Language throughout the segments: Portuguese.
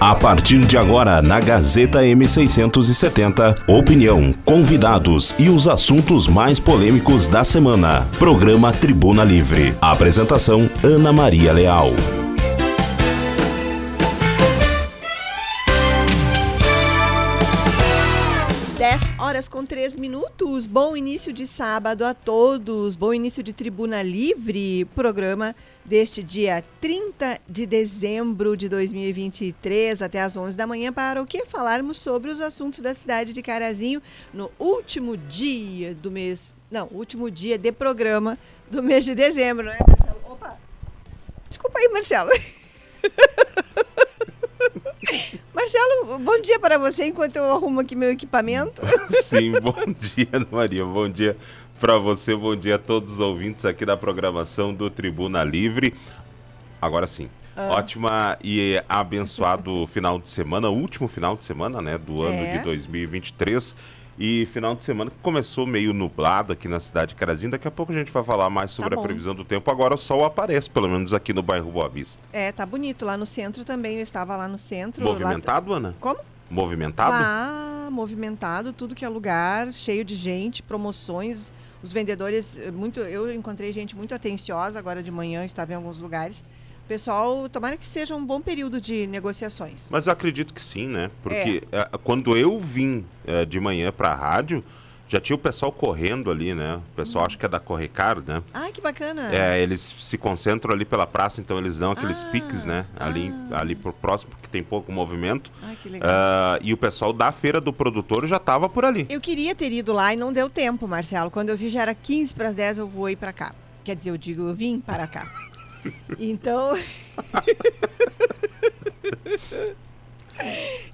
A partir de agora, na Gazeta M670, opinião, convidados e os assuntos mais polêmicos da semana. Programa Tribuna Livre. Apresentação: Ana Maria Leal. Horas com 3 minutos. Bom início de sábado a todos. Bom início de Tribuna Livre. Programa deste dia 30 de dezembro de 2023 até às 11 da manhã para o que falarmos sobre os assuntos da cidade de Carazinho no último dia do mês, não, último dia de programa do mês de dezembro, não é, Marcelo? Opa. Desculpa aí, Marcelo. Marcelo, bom dia para você enquanto eu arrumo aqui meu equipamento. Sim, bom dia, Maria. Bom dia para você, bom dia a todos os ouvintes aqui da programação do Tribuna Livre. Agora sim. Ah. Ótima e abençoado final de semana, último final de semana, né, do ano é. de 2023. E final de semana que começou meio nublado aqui na cidade de Carazinho. Daqui a pouco a gente vai falar mais sobre tá a previsão do tempo. Agora o sol aparece, pelo menos aqui no bairro Boa Vista. É, tá bonito. Lá no centro também, eu estava lá no centro. Movimentado, lá... Ana? Como? Movimentado? Ah, movimentado, tudo que é lugar, cheio de gente, promoções. Os vendedores, muito, eu encontrei gente muito atenciosa agora de manhã, estava em alguns lugares pessoal, tomara que seja um bom período de negociações. Mas eu acredito que sim, né? Porque é. uh, quando eu vim uh, de manhã para a rádio, já tinha o pessoal correndo ali, né? O pessoal hum. acho que é da Correcar, né? Ai, que bacana. É, eles se concentram ali pela praça, então eles dão aqueles ah, piques, né? Ali, ah. ali por próximo, porque tem pouco movimento. Ai, que legal. Uh, e o pessoal da feira do produtor já estava por ali. Eu queria ter ido lá e não deu tempo, Marcelo. Quando eu vi já era 15 para as 10, eu vou ir para cá. Quer dizer, eu digo, eu vim para cá. Então.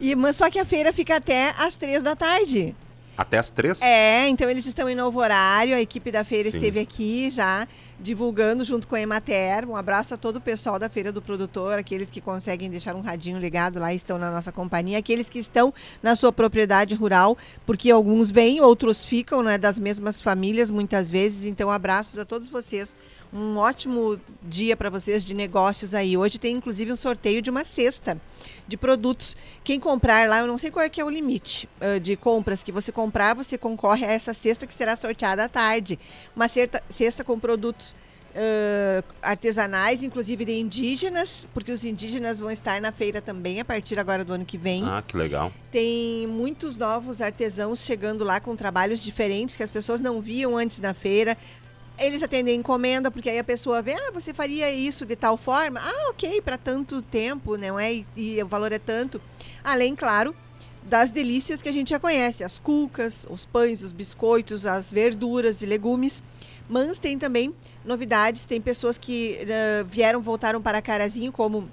e, mas só que a feira fica até às três da tarde. Até às três? É, então eles estão em novo horário. A equipe da feira Sim. esteve aqui já divulgando junto com a Emater. Um abraço a todo o pessoal da Feira do Produtor, aqueles que conseguem deixar um radinho ligado lá estão na nossa companhia, aqueles que estão na sua propriedade rural, porque alguns vêm, outros ficam, né, das mesmas famílias muitas vezes. Então, abraços a todos vocês um ótimo dia para vocês de negócios aí. Hoje tem inclusive um sorteio de uma cesta de produtos. Quem comprar lá, eu não sei qual é que é o limite uh, de compras que você comprar, você concorre a essa cesta que será sorteada à tarde. Uma cesta, cesta com produtos uh, artesanais, inclusive de indígenas, porque os indígenas vão estar na feira também a partir agora do ano que vem. Ah, que legal. Tem muitos novos artesãos chegando lá com trabalhos diferentes que as pessoas não viam antes na feira eles atendem encomenda, porque aí a pessoa vê, ah, você faria isso de tal forma? Ah, ok, para tanto tempo, não é? E, e, o valor é tanto. Além, claro, das delícias que a gente já conhece, as cucas, os pães, os biscoitos, as verduras e legumes. Mas tem também novidades, tem pessoas que uh, vieram, voltaram para Carazinho, como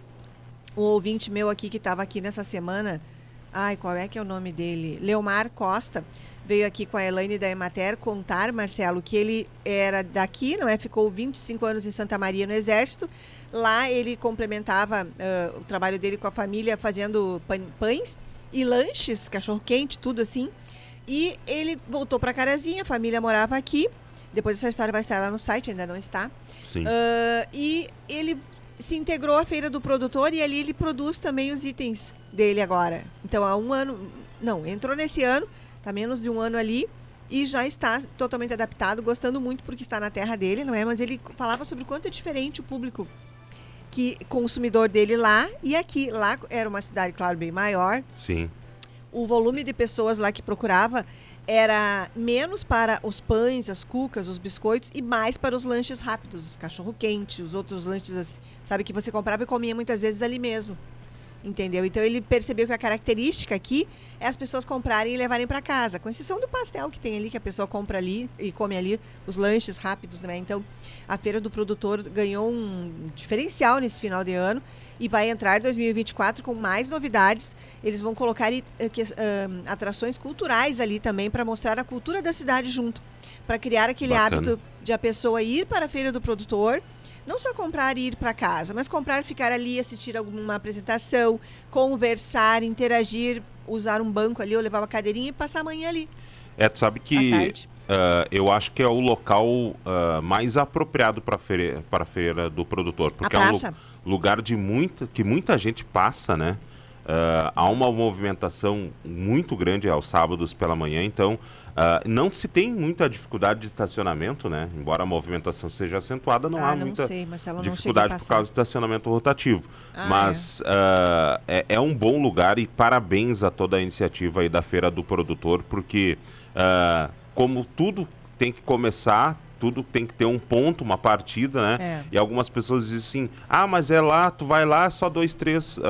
o ouvinte meu aqui que estava aqui nessa semana. Ai, qual é que é o nome dele? Leomar Costa veio aqui com a Elaine da Emater contar, Marcelo, que ele era daqui, não é? Ficou 25 anos em Santa Maria no Exército. Lá ele complementava uh, o trabalho dele com a família fazendo pães e lanches, cachorro-quente, tudo assim. E ele voltou para Carazinha, a família morava aqui. Depois essa história vai estar lá no site, ainda não está. Sim. Uh, e ele se integrou à feira do produtor e ali ele produz também os itens dele agora. Então há um ano, não, entrou nesse ano Está menos de um ano ali e já está totalmente adaptado, gostando muito porque está na terra dele, não é? Mas ele falava sobre o quanto é diferente o público que consumidor dele lá e aqui. Lá era uma cidade, claro, bem maior. Sim. O volume de pessoas lá que procurava era menos para os pães, as cucas, os biscoitos e mais para os lanches rápidos, os cachorro quente, os outros lanches, sabe que você comprava e comia muitas vezes ali mesmo. Entendeu? Então ele percebeu que a característica aqui é as pessoas comprarem e levarem para casa, com exceção do pastel que tem ali, que a pessoa compra ali e come ali, os lanches rápidos, né? Então a Feira do Produtor ganhou um diferencial nesse final de ano e vai entrar em 2024 com mais novidades. Eles vão colocar uh, atrações culturais ali também para mostrar a cultura da cidade junto, para criar aquele Bacana. hábito de a pessoa ir para a Feira do Produtor não só comprar e ir para casa, mas comprar, ficar ali, assistir alguma apresentação, conversar, interagir, usar um banco ali, ou levar uma cadeirinha e passar a manhã ali. É, tu sabe que uh, eu acho que é o local uh, mais apropriado para feira, a feira do produtor, porque é um lugar de muita que muita gente passa, né? Uh, há uma movimentação muito grande aos sábados pela manhã, então uh, não se tem muita dificuldade de estacionamento, né? Embora a movimentação seja acentuada, não ah, há não muita sei, dificuldade por causa do estacionamento rotativo. Ah, Mas uh, é. é. um bom lugar e parabéns a toda a iniciativa aí da Feira do Produtor, porque como tudo tem que começar tudo tem que ter um ponto, uma partida, né? É. E algumas pessoas dizem assim, ah, mas é lá, tu vai lá, só dois, três uh,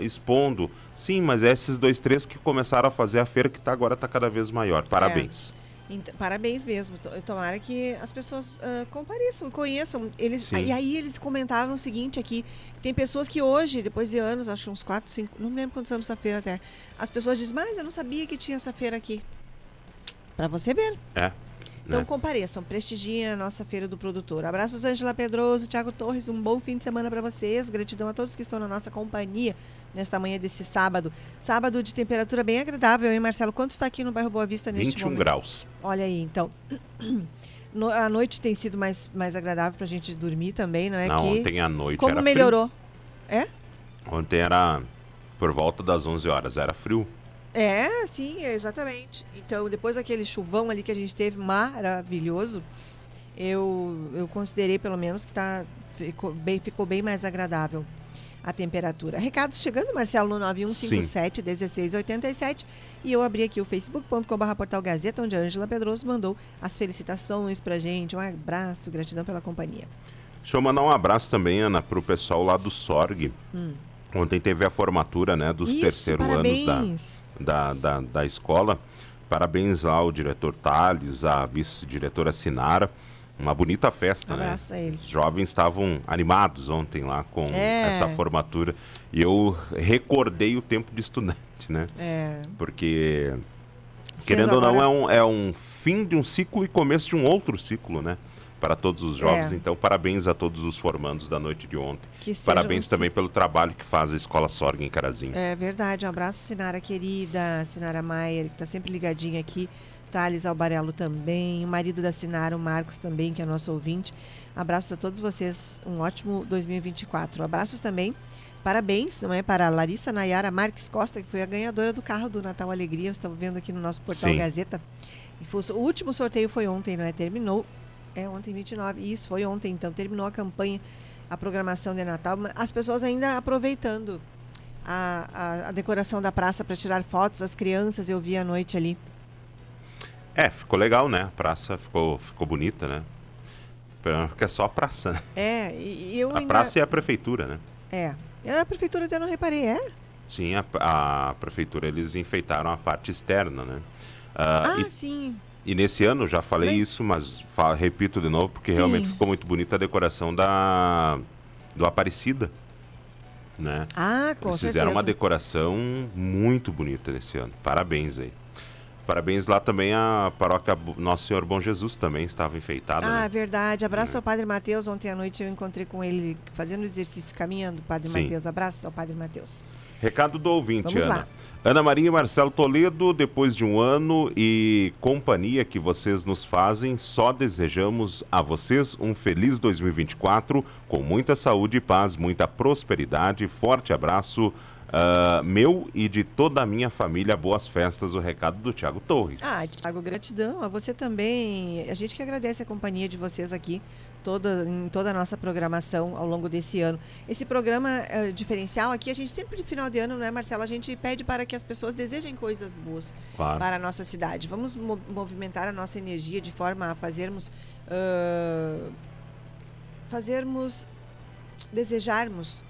expondo. Sim, mas é esses dois, três que começaram a fazer a feira que tá, agora está cada vez maior. Parabéns. É. Então, parabéns mesmo. Tomara que as pessoas uh, compareçam, conheçam. Eles, e aí eles comentavam o seguinte aqui: tem pessoas que hoje, depois de anos, acho que uns 4, 5, não me lembro quantos anos essa feira até, as pessoas dizem, mas eu não sabia que tinha essa feira aqui. Para você ver. É. Então né? compareçam, prestigiem a nossa Feira do Produtor. Abraços, Ângela Pedroso, Tiago Torres, um bom fim de semana para vocês. Gratidão a todos que estão na nossa companhia nesta manhã desse sábado. Sábado de temperatura bem agradável, hein, Marcelo? Quanto está aqui no bairro Boa Vista neste 21 momento? graus. Olha aí, então. No, a noite tem sido mais, mais agradável para a gente dormir também, não é? Não, que... ontem à noite Como melhorou? Frio. É? Ontem era por volta das 11 horas, era frio. É, sim, exatamente. Então, depois daquele chuvão ali que a gente teve maravilhoso, eu, eu considerei pelo menos que tá, ficou, bem, ficou bem mais agradável a temperatura. Recados chegando, Marcelo, no 9157-1687. E eu abri aqui o facebook.com.br portal Gazeta, onde a Ângela Pedroso mandou as felicitações pra gente. Um abraço, gratidão pela companhia. Deixa eu mandar um abraço também, Ana, pro pessoal lá do SORG. Hum. Ontem teve a formatura né, dos Isso, terceiro parabéns. anos da, da, da, da escola. Parabéns ao diretor Thales, à vice-diretora Sinara. Uma bonita festa, né? Abraço né? A eles. Os jovens estavam animados ontem lá com é. essa formatura. E eu recordei o tempo de estudante, né? É. Porque, Sendo querendo ou não, é um, é um fim de um ciclo e começo de um outro ciclo, né? Para todos os jovens. É. Então, parabéns a todos os formandos da noite de ontem. parabéns um também pelo trabalho que faz a Escola Sorg em Carazinho. É verdade. Um abraço, Sinara querida, Sinara Maier, que está sempre ligadinha aqui. Thales Albarello também, o marido da Sinara, o Marcos também, que é nosso ouvinte. Abraços a todos vocês, um ótimo 2024. Abraços também, parabéns, não é, para Larissa Nayara Marques Costa, que foi a ganhadora do carro do Natal Alegria, estamos vendo aqui no nosso portal Sim. Gazeta. o último sorteio foi ontem, não é? Terminou é, ontem 29. Isso, foi ontem, então. Terminou a campanha, a programação de Natal. As pessoas ainda aproveitando a, a, a decoração da praça para tirar fotos, as crianças, eu vi à noite ali. É, ficou legal, né? A praça ficou, ficou bonita, né? Porque é só a praça, né? É, e eu A ainda... praça é a prefeitura, né? É. A prefeitura até não reparei, é? Sim, a, a prefeitura, eles enfeitaram a parte externa, né? Uh, ah, e... sim. E nesse ano, já falei Bem... isso, mas falo, repito de novo, porque Sim. realmente ficou muito bonita a decoração da do Aparecida. Né? Ah, com Eles certeza. fizeram uma decoração muito bonita nesse ano. Parabéns aí. Parabéns lá também a paróquia Nosso Senhor Bom Jesus também estava enfeitada. Ah, né? verdade. Abraço é. ao Padre Mateus. Ontem à noite eu encontrei com ele fazendo exercício, caminhando. Padre Mateus, abraço ao Padre Mateus. Recado do ouvinte, Vamos Ana. Lá. Ana Maria e Marcelo Toledo, depois de um ano e companhia que vocês nos fazem, só desejamos a vocês um feliz 2024, com muita saúde paz, muita prosperidade. Forte abraço. Uh, meu e de toda a minha família, boas festas, o recado do Tiago Torres. Ah, Tiago, gratidão. A você também. A gente que agradece a companhia de vocês aqui toda, em toda a nossa programação ao longo desse ano. Esse programa é, diferencial aqui, a gente sempre de final de ano, não é, Marcelo? A gente pede para que as pessoas desejem coisas boas claro. para a nossa cidade. Vamos mo movimentar a nossa energia de forma a fazermos. Uh, fazermos. desejarmos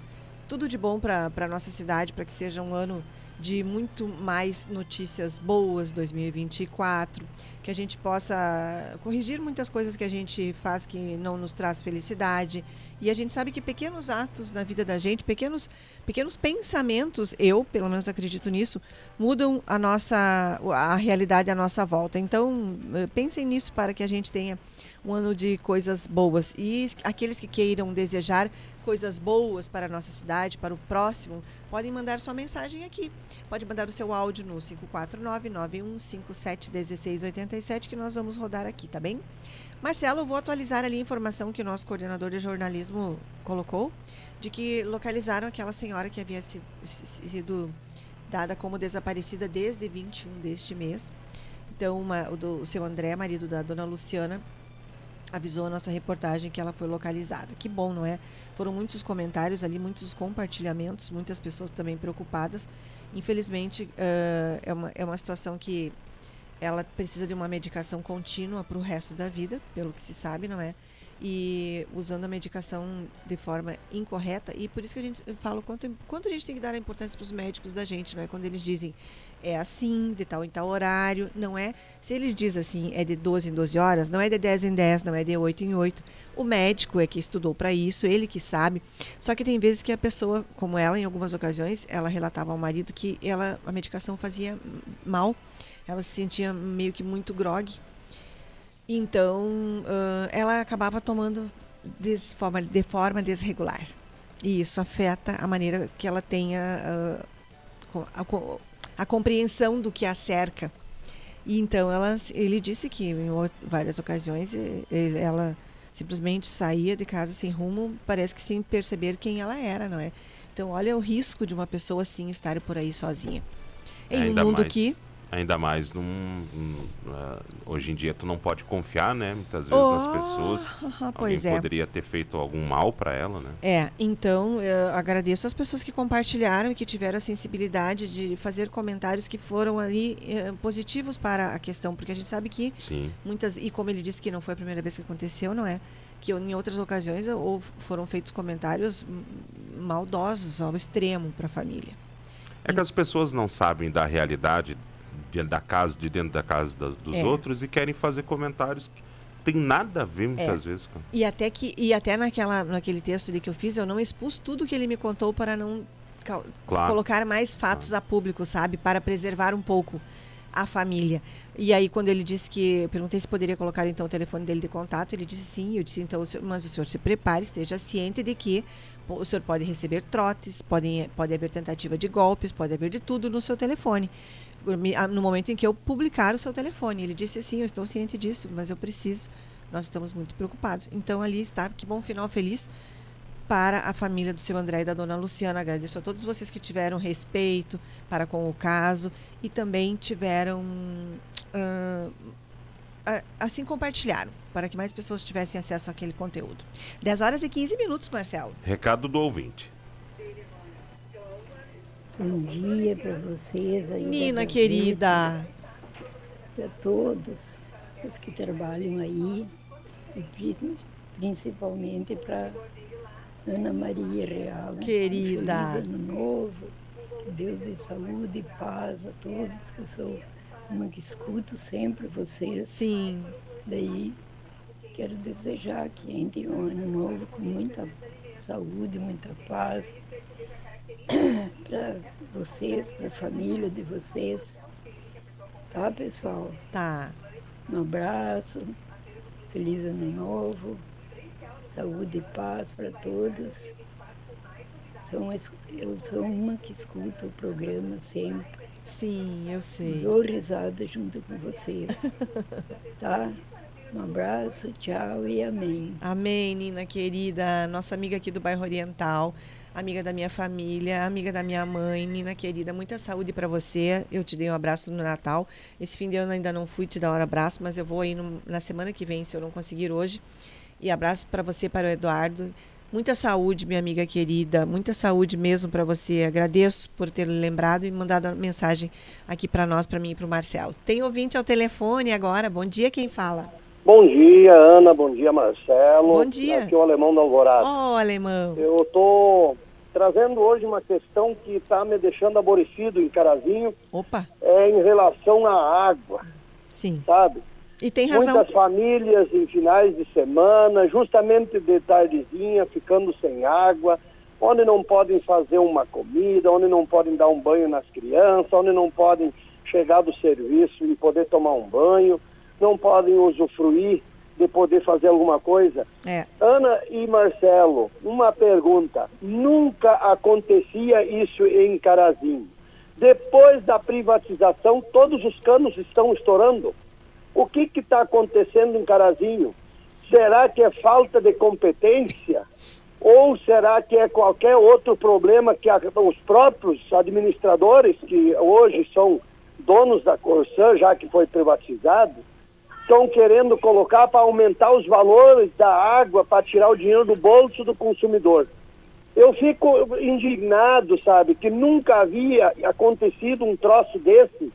tudo de bom para a nossa cidade, para que seja um ano de muito mais notícias boas 2024 que a gente possa corrigir muitas coisas que a gente faz que não nos traz felicidade. E a gente sabe que pequenos atos na vida da gente, pequenos, pequenos pensamentos, eu pelo menos acredito nisso, mudam a nossa a realidade à nossa volta. Então, eh, pensem nisso para que a gente tenha um ano de coisas boas. E aqueles que queiram desejar coisas boas para a nossa cidade, para o próximo, podem mandar sua mensagem aqui. Pode mandar o seu áudio no 549-9157-1687 que nós vamos rodar aqui, tá bem? Marcelo, vou atualizar ali a informação que o nosso coordenador de jornalismo colocou, de que localizaram aquela senhora que havia sido dada como desaparecida desde 21 deste mês. Então, uma, o, do, o seu André, marido da dona Luciana, avisou a nossa reportagem que ela foi localizada. Que bom, não é? Foram muitos comentários ali, muitos compartilhamentos, muitas pessoas também preocupadas. Infelizmente, uh, é, uma, é uma situação que ela precisa de uma medicação contínua para o resto da vida, pelo que se sabe, não é? E usando a medicação de forma incorreta. E por isso que a gente fala quanto, quanto a gente tem que dar a importância para os médicos da gente, não é? Quando eles dizem é assim, de tal em tal horário, não é? Se eles dizem assim, é de 12 em 12 horas, não é de 10 em 10, não é de 8 em 8. O médico é que estudou para isso, ele que sabe. Só que tem vezes que a pessoa, como ela, em algumas ocasiões, ela relatava ao marido que ela, a medicação fazia mal ela se sentia meio que muito grog. Então, uh, ela acabava tomando de forma, de forma desregular. E isso afeta a maneira que ela tenha uh, a, compreensão do que a cerca. E então, ela, ele disse que em várias ocasiões ele, ela simplesmente saía de casa sem rumo, parece que sem perceber quem ela era, não é? Então, olha o risco de uma pessoa assim estar por aí sozinha. Em um mundo mais. que Ainda mais num, num uh, hoje em dia tu não pode confiar, né? Muitas vezes oh, nas pessoas. Pois Alguém é. poderia ter feito algum mal para ela, né? É, então eu agradeço as pessoas que compartilharam e que tiveram a sensibilidade de fazer comentários que foram ali eh, positivos para a questão, porque a gente sabe que Sim. muitas e como ele disse que não foi a primeira vez que aconteceu, não é? Que em outras ocasiões ou foram feitos comentários maldosos ao extremo para a família. É que as pessoas não sabem da realidade dentro da casa, de dentro da casa das, dos é. outros e querem fazer comentários que tem nada a ver muitas é. vezes. Cara. E até que e até naquela naquele texto ali que eu fiz, eu não expus tudo que ele me contou para não claro. colocar mais fatos claro. a público, sabe, para preservar um pouco a família. E aí, quando ele disse que. Eu perguntei se poderia colocar então o telefone dele de contato, ele disse sim. Eu disse, então, mas o senhor se prepare, esteja ciente de que o senhor pode receber trotes, pode, pode haver tentativa de golpes, pode haver de tudo no seu telefone no momento em que eu publicar o seu telefone. Ele disse assim, eu estou ciente disso, mas eu preciso. Nós estamos muito preocupados. Então ali está, que bom final feliz para a família do seu André e da dona Luciana. Agradeço a todos vocês que tiveram respeito para com o caso e também tiveram uh, assim compartilharam para que mais pessoas tivessem acesso àquele conteúdo. 10 horas e 15 minutos, Marcelo. Recado do ouvinte. Bom dia para vocês aí. Nina querida. Para todos os que trabalham aí, e principalmente para Ana Maria Real. Né? Querida. Um ano novo. Que Deus dê saúde e paz a todos que eu sou uma que escuto sempre vocês. Sim. Daí quero desejar que entre um ano novo com muita saúde, muita paz para vocês, para a família de vocês. Tá, pessoal? Tá. Um abraço, feliz ano novo, saúde e paz para todos. Sou eu sou uma que escuta o programa sempre. Sim, eu sei. Dou risada junto com vocês. tá? Um abraço, tchau e amém. Amém, Nina querida, nossa amiga aqui do bairro Oriental amiga da minha família, amiga da minha mãe, Nina querida, muita saúde para você. Eu te dei um abraço no Natal. Esse fim de ano ainda não fui te dar um abraço, mas eu vou aí no, na semana que vem, se eu não conseguir hoje. E abraço para você, para o Eduardo. Muita saúde, minha amiga querida, muita saúde mesmo para você. Agradeço por ter lembrado e mandado a mensagem aqui para nós, para mim e para o Marcelo. Tem ouvinte ao telefone agora. Bom dia, quem fala? Bom dia, Ana. Bom dia, Marcelo. Bom dia. Aqui é o Alemão da Alvorada. Ó, oh, Alemão. Eu tô trazendo hoje uma questão que está me deixando aborrecido em Carazinho. Opa. É em relação à água. Sim. Sabe? E tem razão. Muitas famílias em finais de semana, justamente de tardezinha, ficando sem água, onde não podem fazer uma comida, onde não podem dar um banho nas crianças, onde não podem chegar do serviço e poder tomar um banho, não podem usufruir de poder fazer alguma coisa. É. Ana e Marcelo, uma pergunta. Nunca acontecia isso em Carazinho. Depois da privatização, todos os canos estão estourando. O que está acontecendo em Carazinho? Será que é falta de competência? Ou será que é qualquer outro problema que a, os próprios administradores, que hoje são donos da Corsã, já que foi privatizado, estão querendo colocar para aumentar os valores da água, para tirar o dinheiro do bolso do consumidor? Eu fico indignado, sabe, que nunca havia acontecido um troço desse,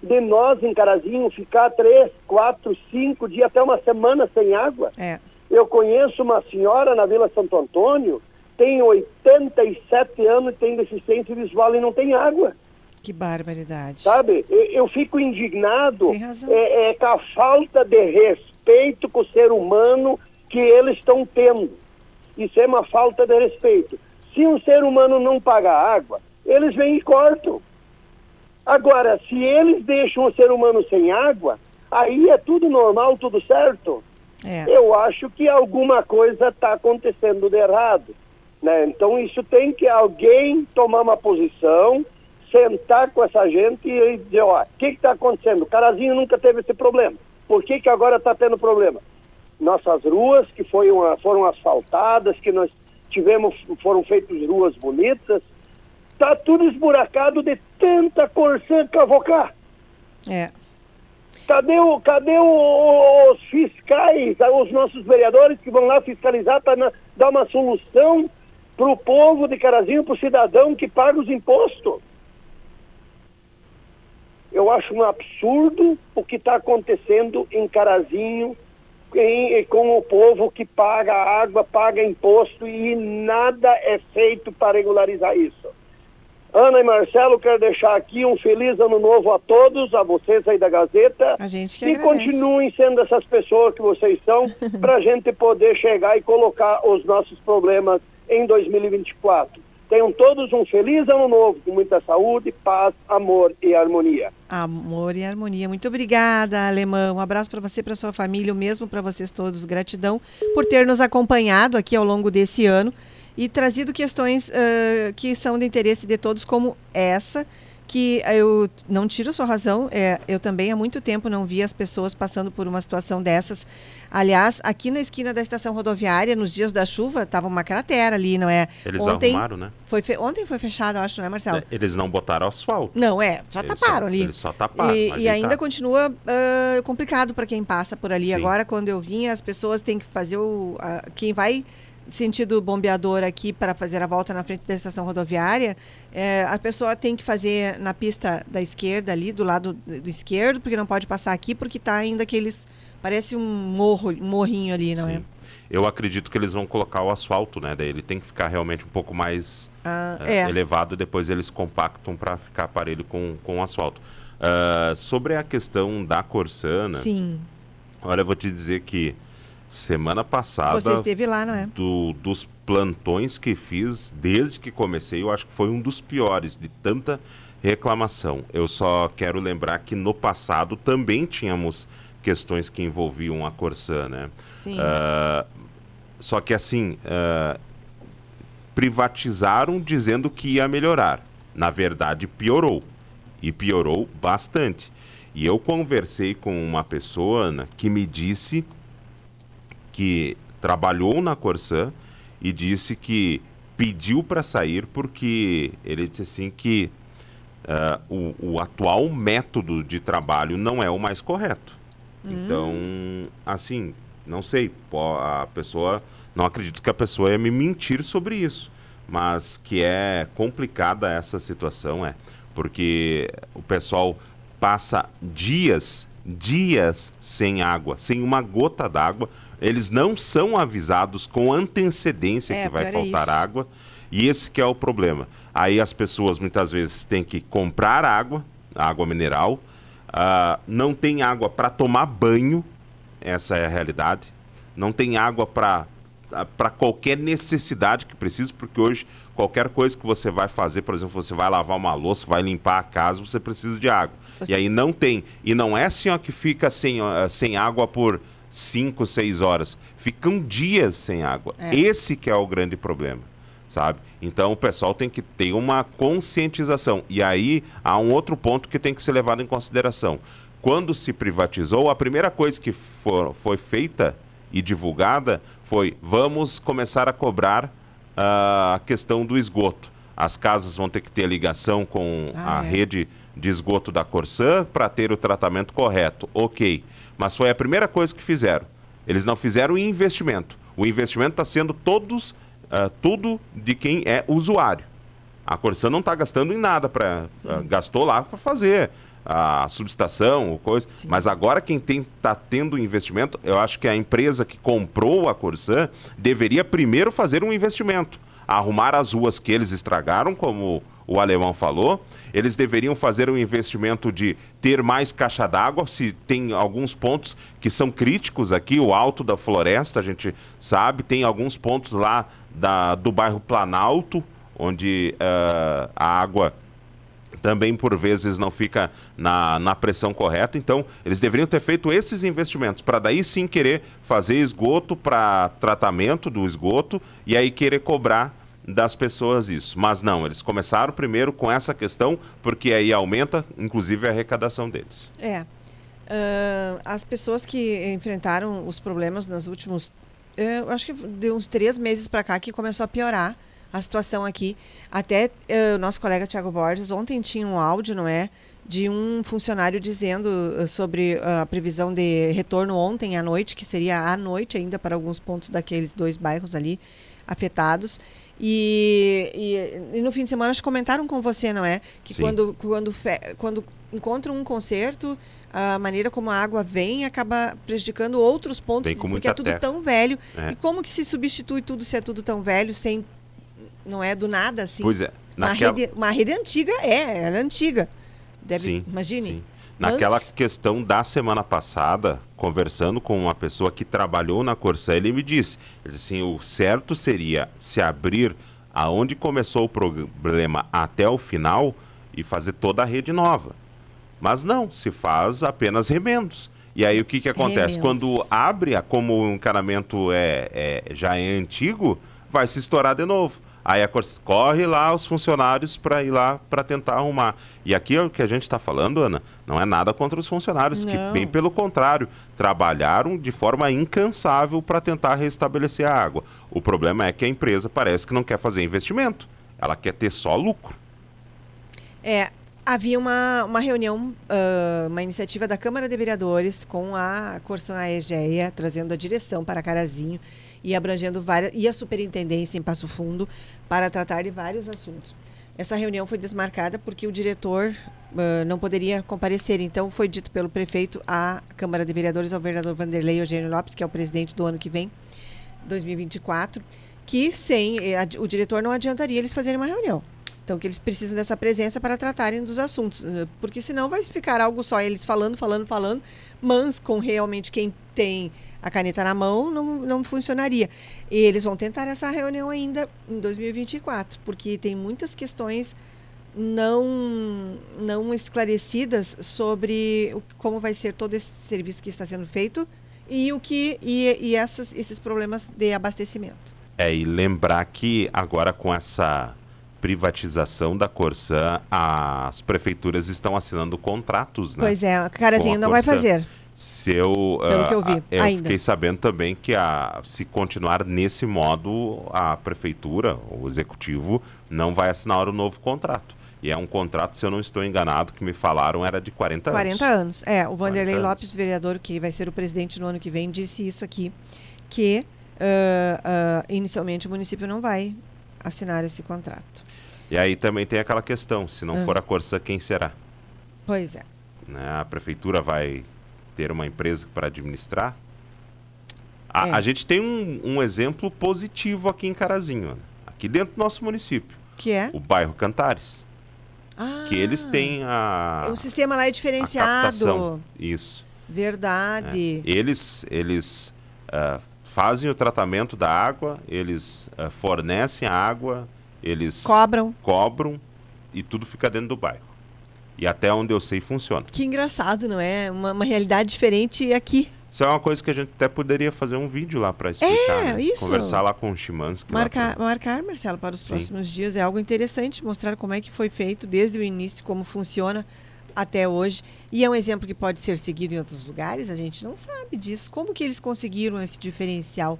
de nós em Carazinho ficar três, quatro, cinco dias, até uma semana sem água. É. Eu conheço uma senhora na Vila Santo Antônio, tem 87 anos e tem deficiência visual e não tem água. Que barbaridade. Sabe? Eu, eu fico indignado é, é, com a falta de respeito com o ser humano que eles estão tendo. Isso é uma falta de respeito. Se um ser humano não paga água, eles vêm e cortam. Agora, se eles deixam o ser humano sem água, aí é tudo normal, tudo certo. É. Eu acho que alguma coisa está acontecendo de errado. Né? Então, isso tem que alguém tomar uma posição, sentar com essa gente e dizer: ó, o que está acontecendo? O Carazinho nunca teve esse problema. Por que, que agora está tendo problema? Nossas ruas, que foi uma- foram asfaltadas, que nós tivemos, foram feitas ruas bonitas, está tudo esburacado de tanta Corsã cavocar. É. Cadê, o, cadê o- os fiscais, os nossos vereadores que vão lá fiscalizar para dar uma solução para o povo de Carazinho, para o cidadão que paga os impostos? Eu acho um absurdo o que está acontecendo em Carazinho em- com o povo que paga água, paga imposto e nada é feito para regularizar isso. Ana e Marcelo, quero deixar aqui um feliz ano novo a todos, a vocês aí da Gazeta. A gente que E agradece. continuem sendo essas pessoas que vocês são, para a gente poder chegar e colocar os nossos problemas em 2024. Tenham todos um feliz ano novo, com muita saúde, paz, amor e harmonia. Amor e harmonia. Muito obrigada, Alemão. Um abraço para você, para sua família, o mesmo para vocês todos. Gratidão por ter nos acompanhado aqui ao longo desse ano e trazido questões ah, que são de interesse de todos, como essa, que eu não tiro sua razão. é, eu também há muito tempo não vi as pessoas passando por uma situação dessas. Aliás, aqui na esquina da estação rodoviária, nos dias da chuva, estava uma cratera ali, não é? Eles ontem arrumaram, né? foi fe- ontem foi fechado, eu acho, não é, Marcelo? Eles não botaram asfalto. Não, é, só Eles taparam ali. Eles só taparam. E, e aí ainda tá. continua ah, complicado para quem passa por ali. Sim. Agora, quando eu vim, as pessoas têm que fazer o. a- quem vai sentido bombeador aqui para fazer a volta na frente da estação rodoviária, eh, a pessoa tem que fazer na pista da esquerda ali, do lado do esquerdo, porque não pode passar aqui, porque está ainda aqueles. Parece um morro, um morrinho ali, não é? Sim. Eu acredito que eles vão colocar o asfalto, né? Daí ele tem que ficar realmente um pouco mais Ah, é, é. elevado, depois eles compactam para ficar aparelho com, com asfalto. Ah, sobre a questão da Corsana, Sim. olha, eu vou te dizer que semana passada, Você esteve lá, não é? do- dos plantões que fiz, desde que comecei, eu acho que foi um dos piores, de tanta reclamação. Eu só quero lembrar que no passado também tínhamos questões que envolviam a Corsã, né? Sim. Ah, só que assim, ah, privatizaram dizendo que ia melhorar. Na verdade, piorou. E piorou bastante. E eu conversei com uma pessoa, Ana, que me disse que trabalhou na Corsã e disse que pediu para sair porque ele disse assim que ah, o, o atual método de trabalho não é o mais correto. Então, assim, não sei, a pessoa, não acredito que a pessoa ia me mentir sobre isso, mas que é complicada essa situação, é, porque o pessoal passa dias, dias sem água, sem uma gota d'água, eles não são avisados com antecedência É, que vai é faltar isso. água, e esse que é o problema. Aí as pessoas muitas vezes têm que comprar água, água mineral, ah, não tem água para tomar banho, essa é a realidade. Não tem água para para qualquer necessidade que precise, porque hoje qualquer coisa que você vai fazer, por exemplo, você vai lavar uma louça, vai limpar a casa, você precisa de água. Você- E aí não tem. E não é assim ó, que fica sem, sem água por 5, 6 horas. Ficam dias sem água. É. Esse que é o grande problema, sabe? Então o pessoal tem que ter uma conscientização. E aí há um outro ponto que tem que ser levado em consideração. Quando se privatizou, a primeira coisa que for- foi feita e divulgada foi: vamos começar a cobrar uh, a questão do esgoto. As casas vão ter que ter ligação com ah, a é. rede de esgoto da Corsã para ter o tratamento correto. Ok. Mas foi a primeira coisa que fizeram. Eles não fizeram investimento. O investimento está sendo todos, uh, tudo de quem é usuário. A Corsã não está gastando em nada para uh, gastou lá para fazer a subestação, coisa. Sim. Mas agora quem está tendo investimento, eu acho que a empresa que comprou a Corsã deveria primeiro fazer um investimento, arrumar as ruas que eles estragaram, como o alemão falou. Eles deveriam fazer um investimento de ter mais caixa d'água, se tem alguns pontos que são críticos aqui, o alto da floresta, a gente sabe, tem alguns pontos lá da, do bairro Planalto, onde uh, a água também por vezes não fica na, na pressão correta. Então, eles deveriam ter feito esses investimentos para daí sim querer fazer esgoto para tratamento do esgoto e aí querer cobrar das pessoas isso. Mas não, eles começaram primeiro com essa questão, porque aí aumenta, inclusive, a arrecadação deles. É. Uh, as pessoas que enfrentaram os problemas nos últimos. Uh, acho que de uns três meses para cá que começou a piorar a situação aqui. Até uh, o nosso colega Tiago Borges ontem tinha um áudio, não é? De um funcionário dizendo sobre a previsão de retorno ontem à noite, que seria à noite ainda para alguns pontos daqueles dois bairros ali afetados. E, e, e, no fim de semana eles comentaram com você, não é? Que quando, quando, fe, quando encontram um concerto, a maneira como a água vem acaba prejudicando outros pontos, porque é tudo terra. tão velho. É. E como que se substitui tudo se é tudo tão velho, sem. Não é do nada assim? Pois é. Naquela... Uma, rede, uma rede antiga é, ela é antiga. Deve, sim, imagine. Sim. Naquela Antes... questão da semana passada, conversando com uma pessoa que trabalhou na Corsã, ele me disse, ele disse assim, o certo seria se abrir aonde começou o problema até o final e fazer toda a rede nova. Mas não, se faz apenas remendos. E aí o que, que acontece? Remendos. Quando abre, como o encanamento é, é, já é antigo, vai se estourar de novo. Aí a corre lá os funcionários para ir lá para tentar arrumar. E aqui é o que a gente está falando, Ana, não é nada contra os funcionários, não. que bem pelo contrário, trabalharam de forma incansável para tentar restabelecer a água. O problema é que a empresa parece que não quer fazer investimento, ela quer ter só lucro. É, havia uma, uma reunião, uh, uma iniciativa da Câmara de Vereadores com a Corsana Egeia, trazendo a direção para Carazinho e abrangendo várias e a superintendência em Passo Fundo para tratar de vários assuntos. Essa reunião foi desmarcada porque o diretor uh, não poderia comparecer. Então, foi dito pelo prefeito à Câmara de Vereadores, ao vereador Vanderlei Eugênio Lopes, que é o presidente do ano que vem, 2024, que sem eh, a, o diretor não adiantaria eles fazerem uma reunião. Então, que eles precisam dessa presença para tratarem dos assuntos. Porque senão vai ficar algo só eles falando, falando, falando, mas com realmente quem tem a caneta na mão não, não funcionaria. E eles vão tentar essa reunião ainda em 2024, porque tem muitas questões não não esclarecidas sobre o, como vai ser todo esse serviço que está sendo feito e o que e, e essas, esses problemas de abastecimento. É e lembrar que agora com essa privatização da Corsã, as prefeituras estão assinando contratos, né? Pois é, Carazinho não vai fazer. Se eu, Pelo uh, que eu vi, eu ainda. fiquei sabendo também que a, se continuar nesse modo, a prefeitura, o executivo, não vai assinar o novo contrato. E é um contrato, se eu não estou enganado, que me falaram era de 40 anos. 40 anos. É, o Vanderlei Lopes, vereador, que vai ser o presidente no ano que vem, disse isso aqui, que uh, uh, inicialmente o município não vai assinar esse contrato. E aí também tem aquela questão, se não for a Corsa, quem será? Pois é. Né? A prefeitura vai ter uma empresa para administrar. A, é. a, gente tem um, um, exemplo positivo aqui em Carazinho, né? aqui dentro do nosso município. Que é? O bairro Cantares. Ah, que eles têm a. O sistema lá é diferenciado. Isso. Verdade. É. Eles, eles uh, fazem o tratamento da água, eles uh, fornecem a água, eles cobram. cobram e tudo fica dentro do bairro. E até onde eu sei funciona. Que engraçado, não é? Uma, uma realidade diferente aqui. Isso é uma coisa que a gente até poderia fazer um vídeo lá para explicar. É, né? isso. Conversar lá com o Chimansky. Marcar, pra... marcar, Marcelo, para os Sim. próximos dias. É algo interessante mostrar como é que foi feito desde o início, como funciona até hoje. E é um exemplo que pode ser seguido em outros lugares, a gente não sabe disso. Como que eles conseguiram esse diferencial?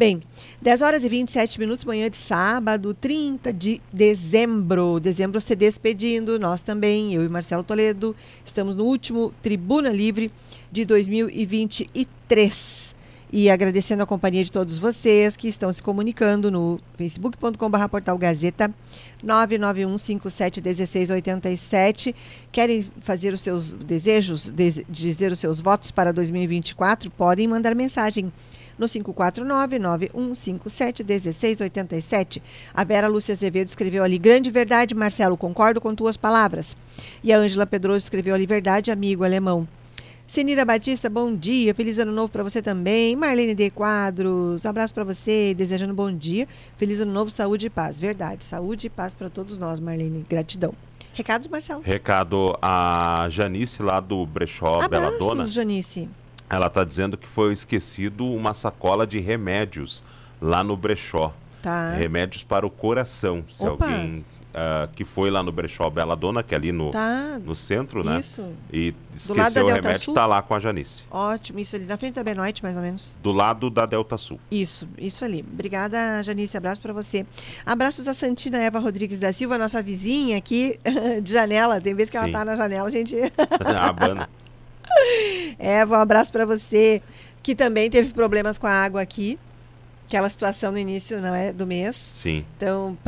Bem, 10 horas e 27 minutos, manhã de sábado, 30 de dezembro. Dezembro se despedindo, nós também, eu e Marcelo Toledo, estamos no último Tribuna Livre de 2023. E agradecendo a companhia de todos vocês que estão se comunicando no facebook.com.br portal Gazeta 991571687. Querem fazer os seus desejos, dizer os seus votos para 2024? Podem mandar mensagem no 549-9157-1687. A Vera Lúcia Azevedo escreveu ali: Grande verdade, Marcelo, concordo com tuas palavras. E a Ângela Pedroso escreveu ali: Verdade, amigo alemão. Senira Batista, bom dia. Feliz ano novo para você também. Marlene de Quadros, abraço para você, desejando bom dia. Feliz ano novo, saúde e paz. Verdade, saúde e paz para todos nós, Marlene. Gratidão. Recados, Marcelo? Recado a Janice lá do Brechó Abraços, Bela Dona. Janice. Ela está dizendo que foi esquecido uma sacola de remédios lá no brechó. Tá. Remédios para o coração. Se Opa. alguém uh, que foi lá no brechó Bela Dona, que é ali no, Tá. no centro, né? Isso. E esqueceu o remédio, está lá com a Janice. Ótimo, isso ali na frente da Benoite, mais ou menos. Do lado da Delta Sul. Isso, isso ali. Obrigada, Janice. Abraço para você. Abraços a Santina Eva Rodrigues da Silva, nossa vizinha aqui de janela. Tem vezes que ela Sim. tá na janela, a gente. a banda. Eva, um abraço para você, que também teve problemas com a água aqui. Aquela situação no início não é, do mês. Sim. Então,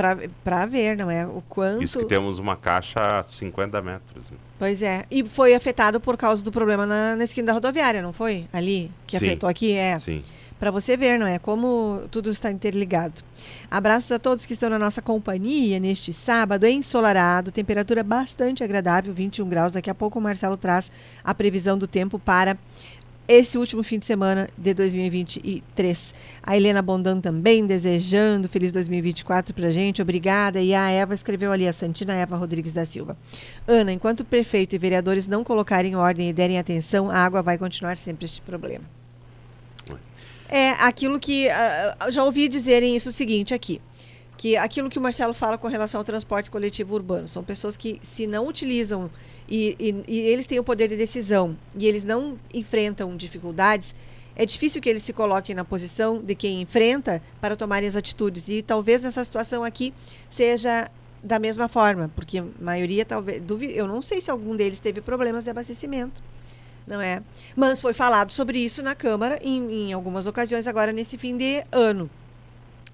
para ver, não é? O quanto. Isso que temos uma caixa a 50 metros. né? Pois é. E foi afetado por causa do problema na, na esquina da rodoviária, não foi? Ali, que Sim. afetou aqui? É. Sim. Para você ver, não é? Como tudo está interligado. Abraços a todos que estão na nossa companhia neste sábado, ensolarado, temperatura bastante agradável, 21 graus. Daqui a pouco o Marcelo traz a previsão do tempo para esse último fim de semana de 2023. A Helena Bondan também desejando feliz 2024 para gente. Obrigada. E a Eva escreveu ali, a Santina Eva Rodrigues da Silva. Ana, enquanto prefeito e vereadores não colocarem ordem e derem atenção, a água vai continuar sempre este problema. É aquilo que ah, já ouvi dizerem isso o seguinte aqui, que aquilo que o Marcelo fala com relação ao transporte coletivo urbano, são pessoas que se não utilizam e, e- e eles têm o poder de decisão e eles não enfrentam dificuldades, é difícil que eles se coloquem na posição de quem enfrenta para tomarem as atitudes. E talvez nessa situação aqui seja da mesma forma, porque a maioria talvez, eu não sei se algum deles teve problemas de abastecimento não é? Mas foi falado sobre isso na Câmara em, em algumas ocasiões agora nesse fim de ano.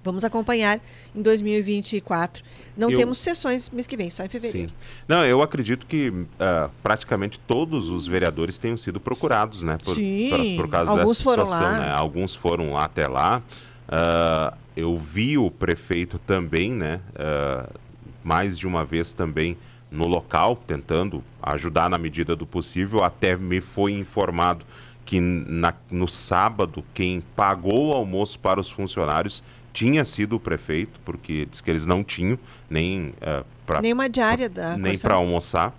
Vamos acompanhar em 2024. Não Eu- temos sessões mês que vem, só em fevereiro. Sim. Não, eu acredito que ah, praticamente todos os vereadores tenham sido procurados, né? Por, Sim, por, por causa alguns dessa foram situação, lá. né? Alguns foram lá até lá. Ah, eu vi o prefeito também, né? ah, mais de uma vez também no local, tentando ajudar na medida do possível. Até me foi informado que na- no sábado quem pagou o almoço para os funcionários tinha sido o prefeito, porque diz que eles não tinham nem uh, para Nenhuma diária da nem para almoçar,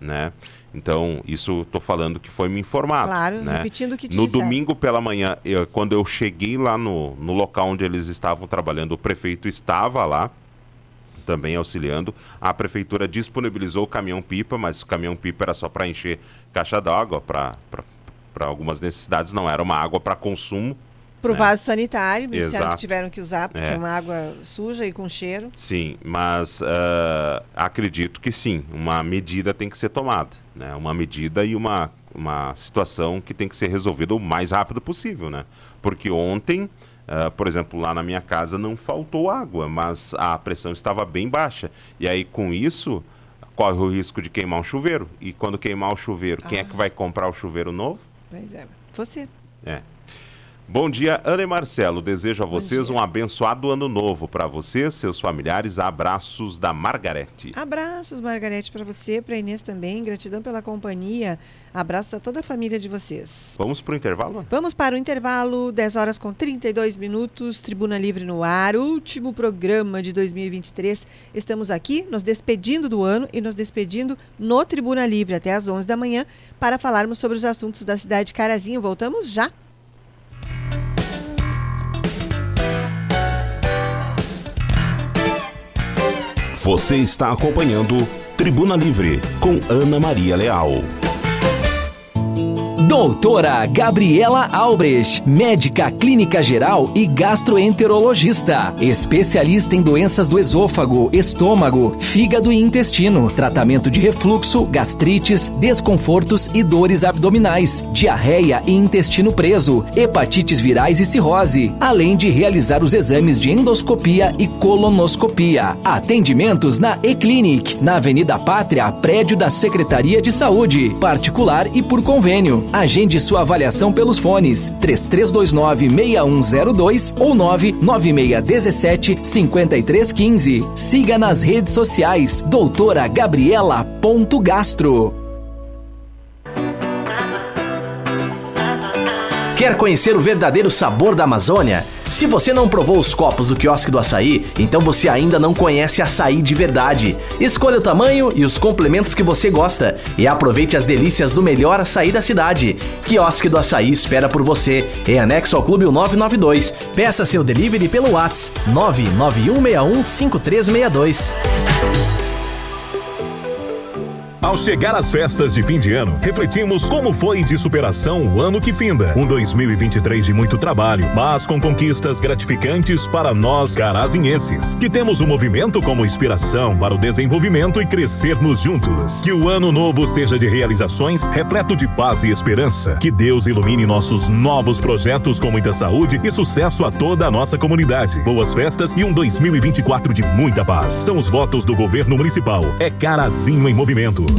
né? Então, isso tô falando que foi me informado. Claro, né? repetindo o que No disseram. domingo pela manhã, eu- quando eu cheguei lá no, no local onde eles estavam trabalhando, o prefeito estava lá, também auxiliando. A prefeitura disponibilizou o caminhão-pipa, mas o caminhão-pipa era só para encher caixa d'água, para algumas necessidades, não era uma água para consumo. Pro né? vaso sanitário, me disseram que tiveram que usar, porque É. é uma água suja e com cheiro. Sim, mas ah, acredito que sim, uma medida tem que ser tomada. Né? Uma medida e uma, uma situação que tem que ser resolvida o mais rápido possível. Né? Porque ontem, ah, por exemplo, lá na minha casa não faltou água, mas a pressão estava bem baixa. E aí, com isso, corre o risco de queimar um chuveiro. E quando queimar o chuveiro, quem é Ah. que vai comprar o chuveiro novo? Pois é. Você. É. Bom dia, Ana e Marcelo. Desejo a vocês um abençoado ano novo para vocês, seus familiares. Abraços da Margarete. Abraços, Margarete, para você, para Inês também. Gratidão pela companhia. Abraços a toda a família de vocês. Vamos para o intervalo? Vamos para o intervalo, 10 horas com 32 minutos, Tribuna Livre no ar, último programa de 2023. Estamos aqui nos despedindo do ano e nos despedindo no Tribuna Livre até às 11 da manhã para falarmos sobre os assuntos da cidade de Carazinho. Voltamos já. Você está acompanhando Tribuna Livre, com Ana Maria Leal. Doutora Gabriela Albrecht, médica clínica geral e gastroenterologista, especialista em doenças do esôfago, estômago, fígado e intestino, tratamento de refluxo, gastrites, desconfortos e dores abdominais, diarreia e intestino preso, hepatites virais e cirrose, além de realizar os exames de endoscopia e colonoscopia. Atendimentos na E-Clinic, na Avenida Pátria, prédio da Secretaria de Saúde, particular e por convênio. Agende sua avaliação pelos fones 3329-6102 ou 99617-5315. Siga nas redes sociais doutora Gabriela.gastro. Quer conhecer o verdadeiro sabor da Amazônia? Se você não provou os copos do quiosque do açaí, então você ainda não conhece açaí de verdade. Escolha o tamanho e os complementos que você gosta e aproveite as delícias do melhor açaí da cidade. Quiosque do Açaí espera por você, em anexo ao Clube 992. Peça seu delivery pelo WhatsApp 991615362. Ao chegar às festas de fim de ano, refletimos como foi de superação o ano que finda. Um 2023 de muito trabalho, mas com conquistas gratificantes para nós carazinhenses, que temos o movimento como inspiração para o desenvolvimento e crescermos juntos. Que o ano novo seja de realizações, repleto de paz e esperança. Que Deus ilumine nossos novos projetos com muita saúde e sucesso a toda a nossa comunidade. Boas festas e um 2024 de muita paz. São os votos do governo municipal. É Carazinho em movimento.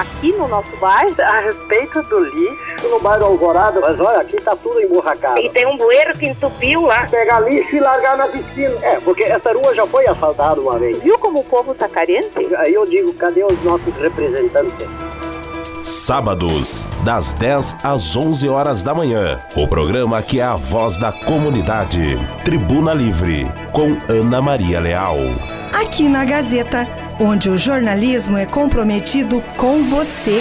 Aqui no nosso bairro a respeito do lixo. No bairro Alvorada, mas olha, aqui tá tudo emburracado. E tem um bueiro que entupiu lá. Pegar lixo e largar na piscina. É, porque essa rua já foi asfaltada uma vez. Viu como o povo tá carente? Aí eu digo, cadê os nossos representantes? Sábados, das 10 às 11 horas da manhã. O programa que é a voz da comunidade. Tribuna Livre, com Ana Maria Leal. Aqui na Gazeta, onde o jornalismo é comprometido com você.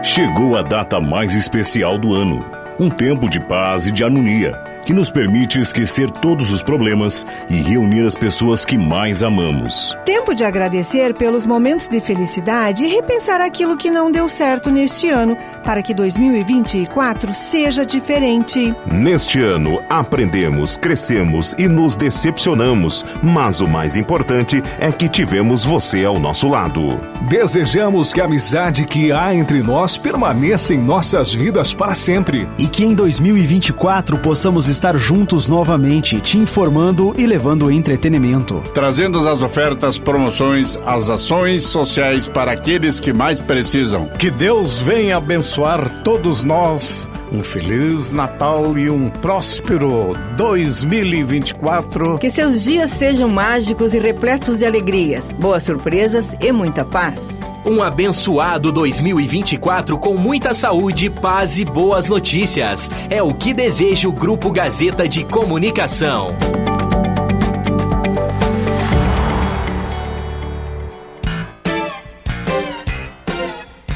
Chegou a data mais especial do ano. Um tempo de paz e de harmonia, que nos permite esquecer todos os problemas e reunir as pessoas que mais amamos. Tempo de agradecer pelos momentos de felicidade e repensar aquilo que não deu certo neste ano, para que 2024 seja diferente. Neste ano, aprendemos, crescemos e nos decepcionamos, mas o mais importante é que tivemos você ao nosso lado. Desejamos que a amizade que há entre nós permaneça em nossas vidas para sempre. E que em 2024 possamos estar juntos novamente, te informando e levando entretenimento. Trazendo as ofertas, promoções, as ações sociais para aqueles que mais precisam. Que Deus venha abençoar todos nós. Um feliz Natal e um próspero 2024. Que seus dias sejam mágicos e repletos de alegrias, boas surpresas e muita paz. Um abençoado 2024 com muita saúde, paz e boas notícias. É o que deseja o Grupo Gazeta de Comunicação.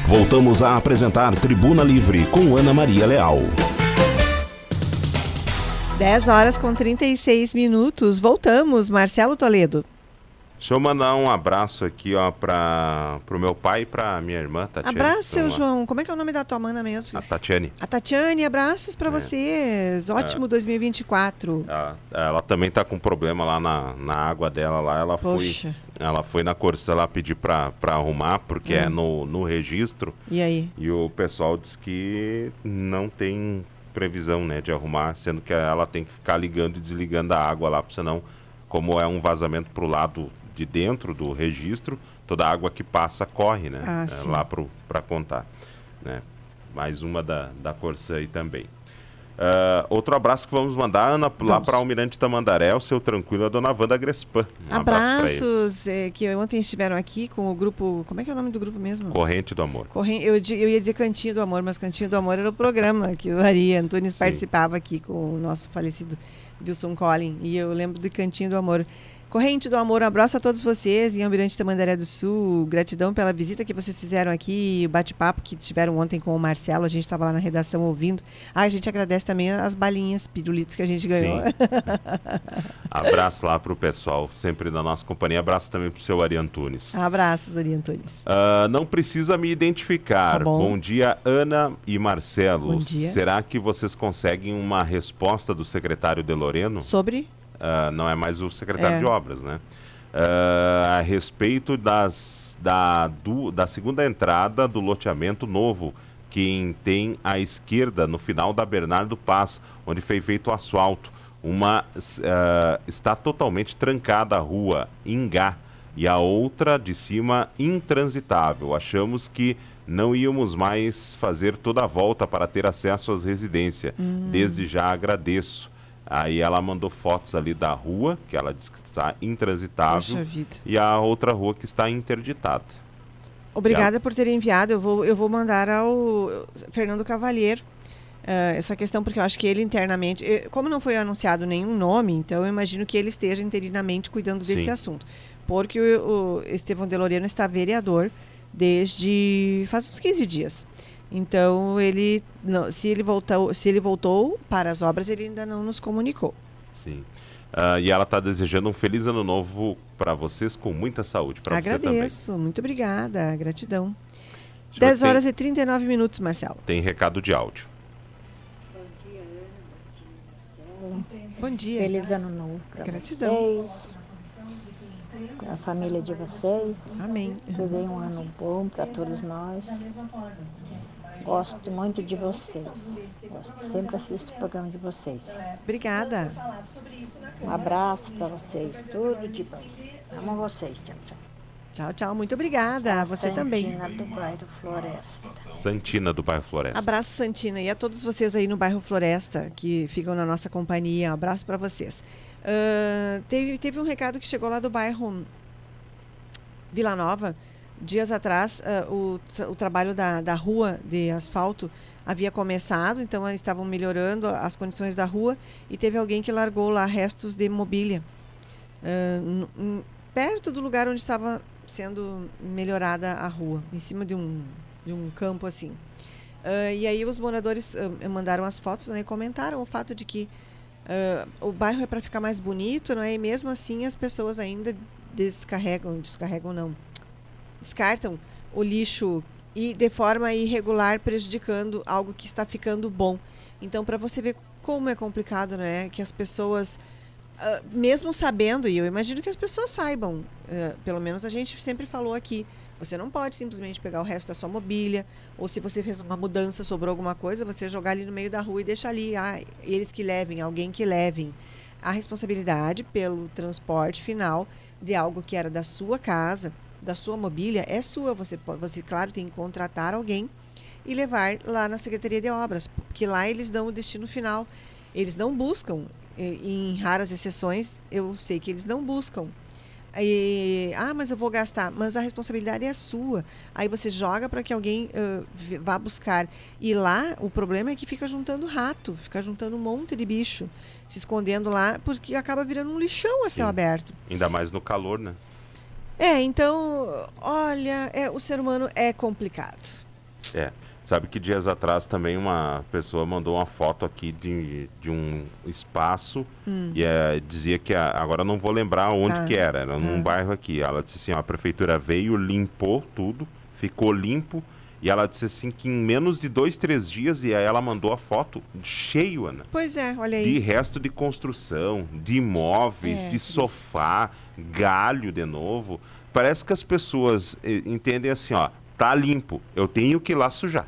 Voltamos a apresentar Tribuna Livre com Ana Maria Leal. 10 horas com 36 minutos. Voltamos, Marcelo Toledo. Deixa eu mandar um abraço aqui, ó, para o meu pai e para minha irmã, Tatiane. Abraço, seu João. Como é que é o nome da tua mana mesmo? A Tatiane. A Tatiane, abraços para é. vocês. Ótimo é. 2024. Ela, ela, também tá com problema lá na, na água dela lá. Ela Poxa. foi, ela foi na Corsa lá pedir para arrumar, porque hum. é no, no registro. E aí? E o pessoal diz que não tem previsão, né, de arrumar, sendo que ela tem que ficar ligando e desligando a água lá, senão, como é um vazamento pro lado de dentro do registro, toda a água que passa corre, né? Ah, é, lá para contar. Né? Mais uma da, da Corsã aí também. Uh, outro abraço que vamos mandar, Ana, lá para Almirante Tamandaré, o seu tranquilo, a dona Wanda Grespan. Um Abraços, é, que ontem estiveram aqui com o grupo. Como é que é o nome do grupo mesmo? Corrente do Amor. Corrente, eu, eu ia dizer Cantinho do Amor, mas Cantinho do Amor era o programa que o Ari Antunes Sim. participava aqui com o nosso falecido Wilson Collin. E eu lembro do Cantinho do Amor. Corrente do Amor, um abraço a todos vocês em Almirante Tamandaré do Sul. Gratidão pela visita que vocês fizeram aqui, o bate-papo que tiveram ontem com o Marcelo. A gente estava lá na redação ouvindo. Ah, a gente agradece também as balinhas, pirulitos que a gente ganhou. abraço lá para o pessoal, sempre da nossa companhia. Abraço também para o seu Ari Antunes. Abraços, Ari Antunes. Uh, não precisa me identificar. Tá bom. bom dia, Ana e Marcelo. Bom dia. Será que vocês conseguem uma resposta do secretário de Loreno? Sobre? Uh, não é mais o secretário é. de obras, né? Uh, a respeito das, da, do, da segunda entrada do loteamento novo, que tem à esquerda, no final da Bernardo Paz, onde foi feito o asfalto. Uma uh, está totalmente trancada a rua, Ingá, e a outra de cima intransitável. Achamos que não íamos mais fazer toda a volta para ter acesso às residências. Uhum. Desde já agradeço. Aí ela mandou fotos ali da rua, que ela disse que está intransitável, e a outra rua que está interditada. Obrigada por ter enviado. Eu vou, eu vou mandar ao Fernando Cavalheiro uh, essa questão, porque eu acho que ele internamente, eu, como não foi anunciado nenhum nome, então eu imagino que ele esteja interinamente cuidando desse Sim. assunto. Porque o, o Estevão Deloriano está vereador desde faz uns 15 dias. Então ele, não, se ele voltou, se ele voltou para as obras, ele ainda não nos comunicou. Sim. Uh, e ela está desejando um feliz ano novo para vocês com muita saúde. Para você também. Agradeço, muito obrigada, gratidão. Deixa 10 horas tem, e 39 minutos, Marcelo. Tem recado de áudio. Bom dia. Feliz ano novo para vocês. Para a família de vocês. Amém. Que dê um ano bom para todos nós. Gosto muito de vocês. Gosto, sempre assisto o programa de vocês. Obrigada. Um abraço para vocês. Tudo de bom. Amo vocês. Tchau, tchau. Tchau, tchau. Muito obrigada. A Você Santina também. Santina do bairro Floresta. Santina do bairro Floresta. Abraço, Santina. E a todos vocês aí no bairro Floresta que ficam na nossa companhia. Um abraço para vocês. Uh, teve, teve um recado que chegou lá do bairro Vila Nova dias atrás, uh, o, o trabalho da, da rua de asfalto havia começado, então estavam melhorando as condições da rua e teve alguém que largou lá restos de mobília uh, perto do lugar onde estava sendo melhorada a rua, em cima de um, de um campo assim. Uh, e aí os moradores uh, mandaram as fotos né, e comentaram o fato de que o bairro é para ficar mais bonito, não é? E mesmo assim as pessoas ainda descarregam, descarregam não, descartam o lixo e de forma irregular, prejudicando algo que está ficando bom. Então, para você ver como é complicado, né? Que as pessoas, uh, mesmo sabendo, e eu imagino que as pessoas saibam, uh, pelo menos a gente sempre falou aqui, você não pode simplesmente pegar o resto da sua mobília, ou se você fez uma mudança, sobrou alguma coisa, você jogar ali no meio da rua e deixar ali, ah, eles que levem, alguém que levem. A responsabilidade pelo transporte final de algo que era da sua casa da sua mobília é sua. Você, você, claro, tem que contratar alguém e levar lá na Secretaria de Obras, porque lá eles dão o destino final. Eles não buscam, em raras exceções, eu sei que eles não buscam. E, ah, mas eu vou gastar. Mas a responsabilidade é sua. Aí você joga para que alguém uh, vá buscar. E lá o problema é que fica juntando rato, fica juntando um monte de bicho, se escondendo lá, porque acaba virando um lixão a Sim. céu aberto. Ainda mais no calor, né? É, então, olha, é, o ser humano é complicado. É. Sabe que dias atrás também uma pessoa mandou uma foto aqui de, de um espaço hum. e é, dizia que a, agora não vou lembrar onde tá. que era, era num tá. bairro aqui. Ela disse assim, ó, a prefeitura veio, limpou tudo, ficou limpo e ela disse assim que em menos de dois, três dias, e aí ela mandou a foto cheio, Ana. Pois é, olha aí. De resto de construção, de imóveis, é, de sofá, galho de novo. Parece que as pessoas eh, entendem assim, ó, tá limpo, eu tenho que ir lá sujar.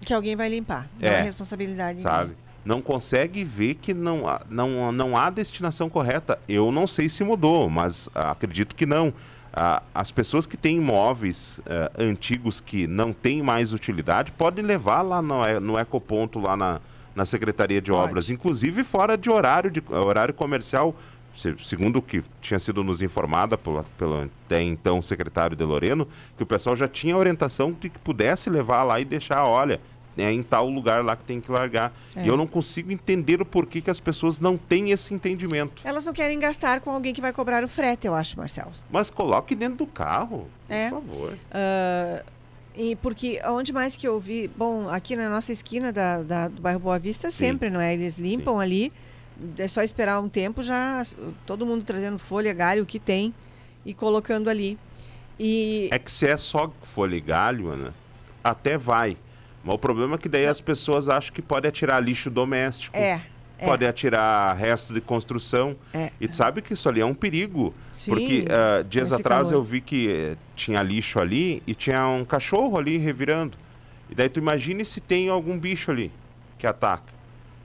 Que alguém vai limpar. Não é, é responsabilidade. Sabe? Não consegue ver que não, não, não há destinação correta. Eu não sei se mudou, mas acredito que não ah, as pessoas que têm imóveis uh, antigos que não têm mais utilidade podem levar lá no, no ecoponto lá na, na Secretaria de Obras, inclusive fora de horário, de, horário comercial, se- segundo o que tinha sido nos informada pelo, pelo até então secretário de Loreno, que o pessoal já tinha orientação de que pudesse levar lá e deixar, olha, é em tal lugar lá que tem que largar. É. E eu não consigo entender o porquê que as pessoas não têm esse entendimento. Elas não querem gastar com alguém que vai cobrar o frete, eu acho, Marcelo. Mas coloque dentro do carro, É. por favor. Ah, e porque onde mais que eu vi, bom, aqui na nossa esquina da, da- do bairro Boa Vista Sim. sempre, não é? Eles limpam ali, é só esperar um tempo já todo mundo trazendo folha, galho, o que tem e colocando ali. E É que se é só folha e galho, Ana, até vai. Mas o problema é que daí as pessoas acham que pode atirar lixo doméstico. é, é. Pode atirar resto de construção. É. E tu sabe que isso ali é um perigo. Sim, porque ah, dias atrás calor. eu vi que eh, tinha lixo ali e tinha um cachorro ali revirando. E daí tu imagine se tem algum bicho ali que ataca.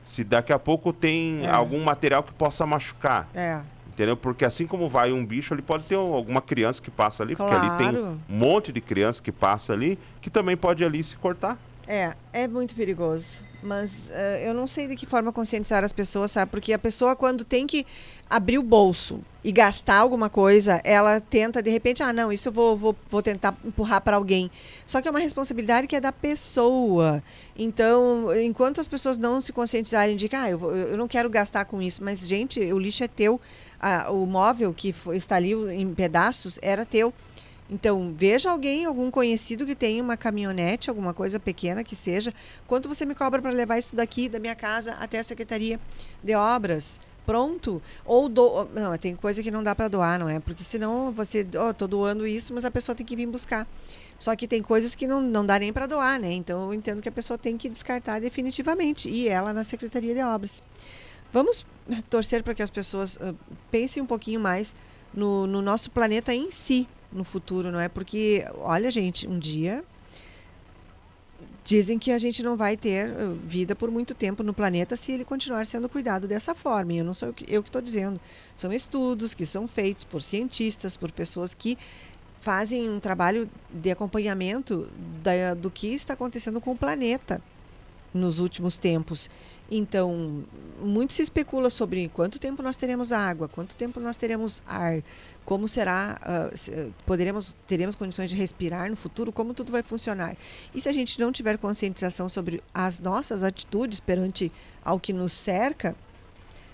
Se daqui a pouco tem É. algum material que possa machucar. é. Entendeu? Porque assim como vai um bicho, ali pode ter alguma criança que passa ali, porque ali tem Claro. um monte de criança que passa ali, que também pode ali se cortar. É, é muito perigoso. Mas eh, eu não sei de que forma conscientizar as pessoas, sabe? Porque a pessoa, quando tem que abrir o bolso e gastar alguma coisa, ela tenta, de repente, ah, não, isso eu vou, vou, vou tentar empurrar para alguém. Só que é uma responsabilidade que é da pessoa. Então, enquanto as pessoas não se conscientizarem de que, ah, eu, eu não quero gastar com isso, mas, gente, o lixo é teu. Ah, o móvel que foi- está ali em pedaços era teu. Então, veja alguém, algum conhecido que tenha uma caminhonete, alguma coisa pequena que seja. Quanto você me cobra para levar isso daqui, da minha casa, até a Secretaria de Obras? Pronto? Ou do... Não, tem coisa que não dá para doar, não é? Porque senão você, ó, tô doando isso, mas a pessoa tem que vir buscar. Só que tem coisas que não, não dá nem para doar, né? Então, eu entendo que a pessoa tem que descartar definitivamente. E ela na Secretaria de Obras. Vamos torcer para que as pessoas ah, pensem um pouquinho mais no, no nosso planeta em si no futuro, não é? Porque, olha, gente, um dia dizem que a gente não vai ter ah, vida por muito tempo no planeta se ele continuar sendo cuidado dessa forma. E eu não sou eu que estou dizendo. São estudos que são feitos por cientistas, por pessoas que fazem um trabalho de acompanhamento da, do que está acontecendo com o planeta nos últimos tempos. Então, muito se especula sobre quanto tempo nós teremos água, quanto tempo nós teremos ar, como será, se- eh, poderemos, teremos condições de respirar no futuro, como tudo vai funcionar. E se a gente não tiver conscientização sobre as nossas atitudes perante ao que nos cerca,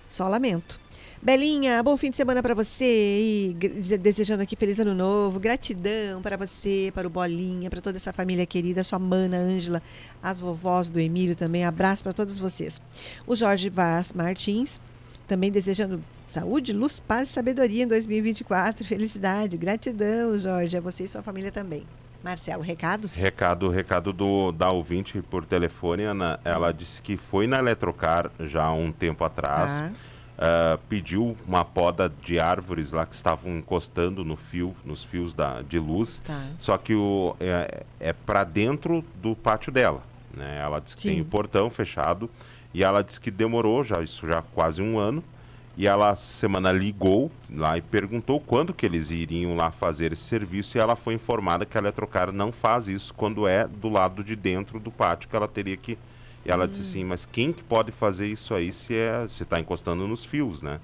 só lamento. Belinha, bom fim de semana para você e desejando aqui feliz ano novo. Gratidão para você, para o Bolinha, para toda essa família querida, sua mana Ângela, as vovós do Emílio também. Abraço para todos vocês. O Jorge Vaz Martins também desejando saúde, luz, paz e sabedoria em 2024. Felicidade, gratidão, Jorge, a você e sua família também. Marcelo, recados? Recado, recado do, da ouvinte por telefone, Ana. Ela disse que foi na Eletrocar já há um tempo atrás. Ah, pediu uma poda de árvores lá que estavam encostando no fio, nos fios da, de luz. Tá. Só que o, é, é para dentro do pátio dela. Né? Ela disse que Sim. tem o portão fechado e ela disse que demorou já isso já quase um ano. E ela essa semana ligou lá e perguntou quando que eles iriam lá fazer esse serviço e ela foi informada que a Eletrocar não faz isso quando é do lado de dentro do pátio que ela teria que e ela disse assim, mas quem que pode fazer isso aí se é se está encostando nos fios, né?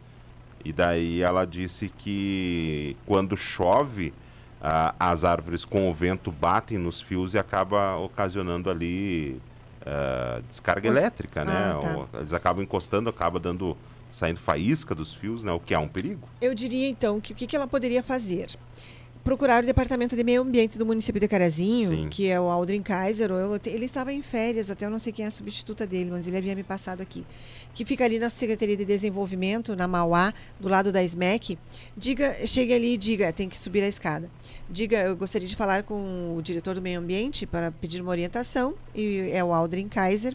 E daí ela disse que quando chove, ah, as árvores com o vento batem nos fios e acaba ocasionando ali ah, descarga Os- elétrica, né? Ah, tá. Ou eles acabam encostando, acaba dando saindo faísca dos fios, né? O que é um perigo. Eu diria então que o que, que ela poderia fazer? Procurar o departamento de meio ambiente do município de Carazinho, Sim. que é o Aldrin Kaiser. eu ele estava em férias, até eu não sei quem é a substituta dele, mas ele havia me passado aqui. Que fica ali na Secretaria de Desenvolvimento, na Mauá, do lado da SMEC. Diga, chegue ali e diga, tem que subir a escada. Diga, eu gostaria de falar com o diretor do meio ambiente para pedir uma orientação, e é o Aldrin Kaiser.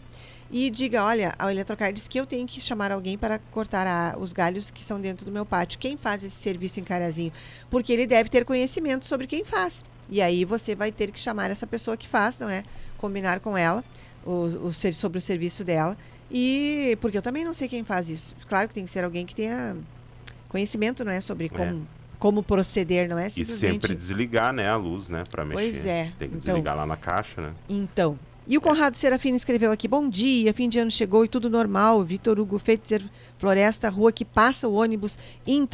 E diga, olha, a Eletrocar disse que eu tenho que chamar alguém para cortar a- os galhos que são dentro do meu pátio. Quem faz esse serviço em Carazinho? Porque ele deve ter conhecimento sobre quem faz. E aí você vai ter que chamar essa pessoa que faz, não é? Combinar com ela o, o sobre o serviço dela. E porque eu também não sei quem faz isso. Claro que tem que ser alguém que tenha conhecimento, não é, sobre como, como proceder, não é E simplesmente. sempre desligar, né, a luz, né, para mexer. Pois é, Tem que então- desligar lá na caixa, né? Então, E o Conrado Serafino escreveu aqui: Bom dia, fim de ano chegou e tudo normal. Vitor Hugo Fetzer, Floresta, rua que passa o ônibus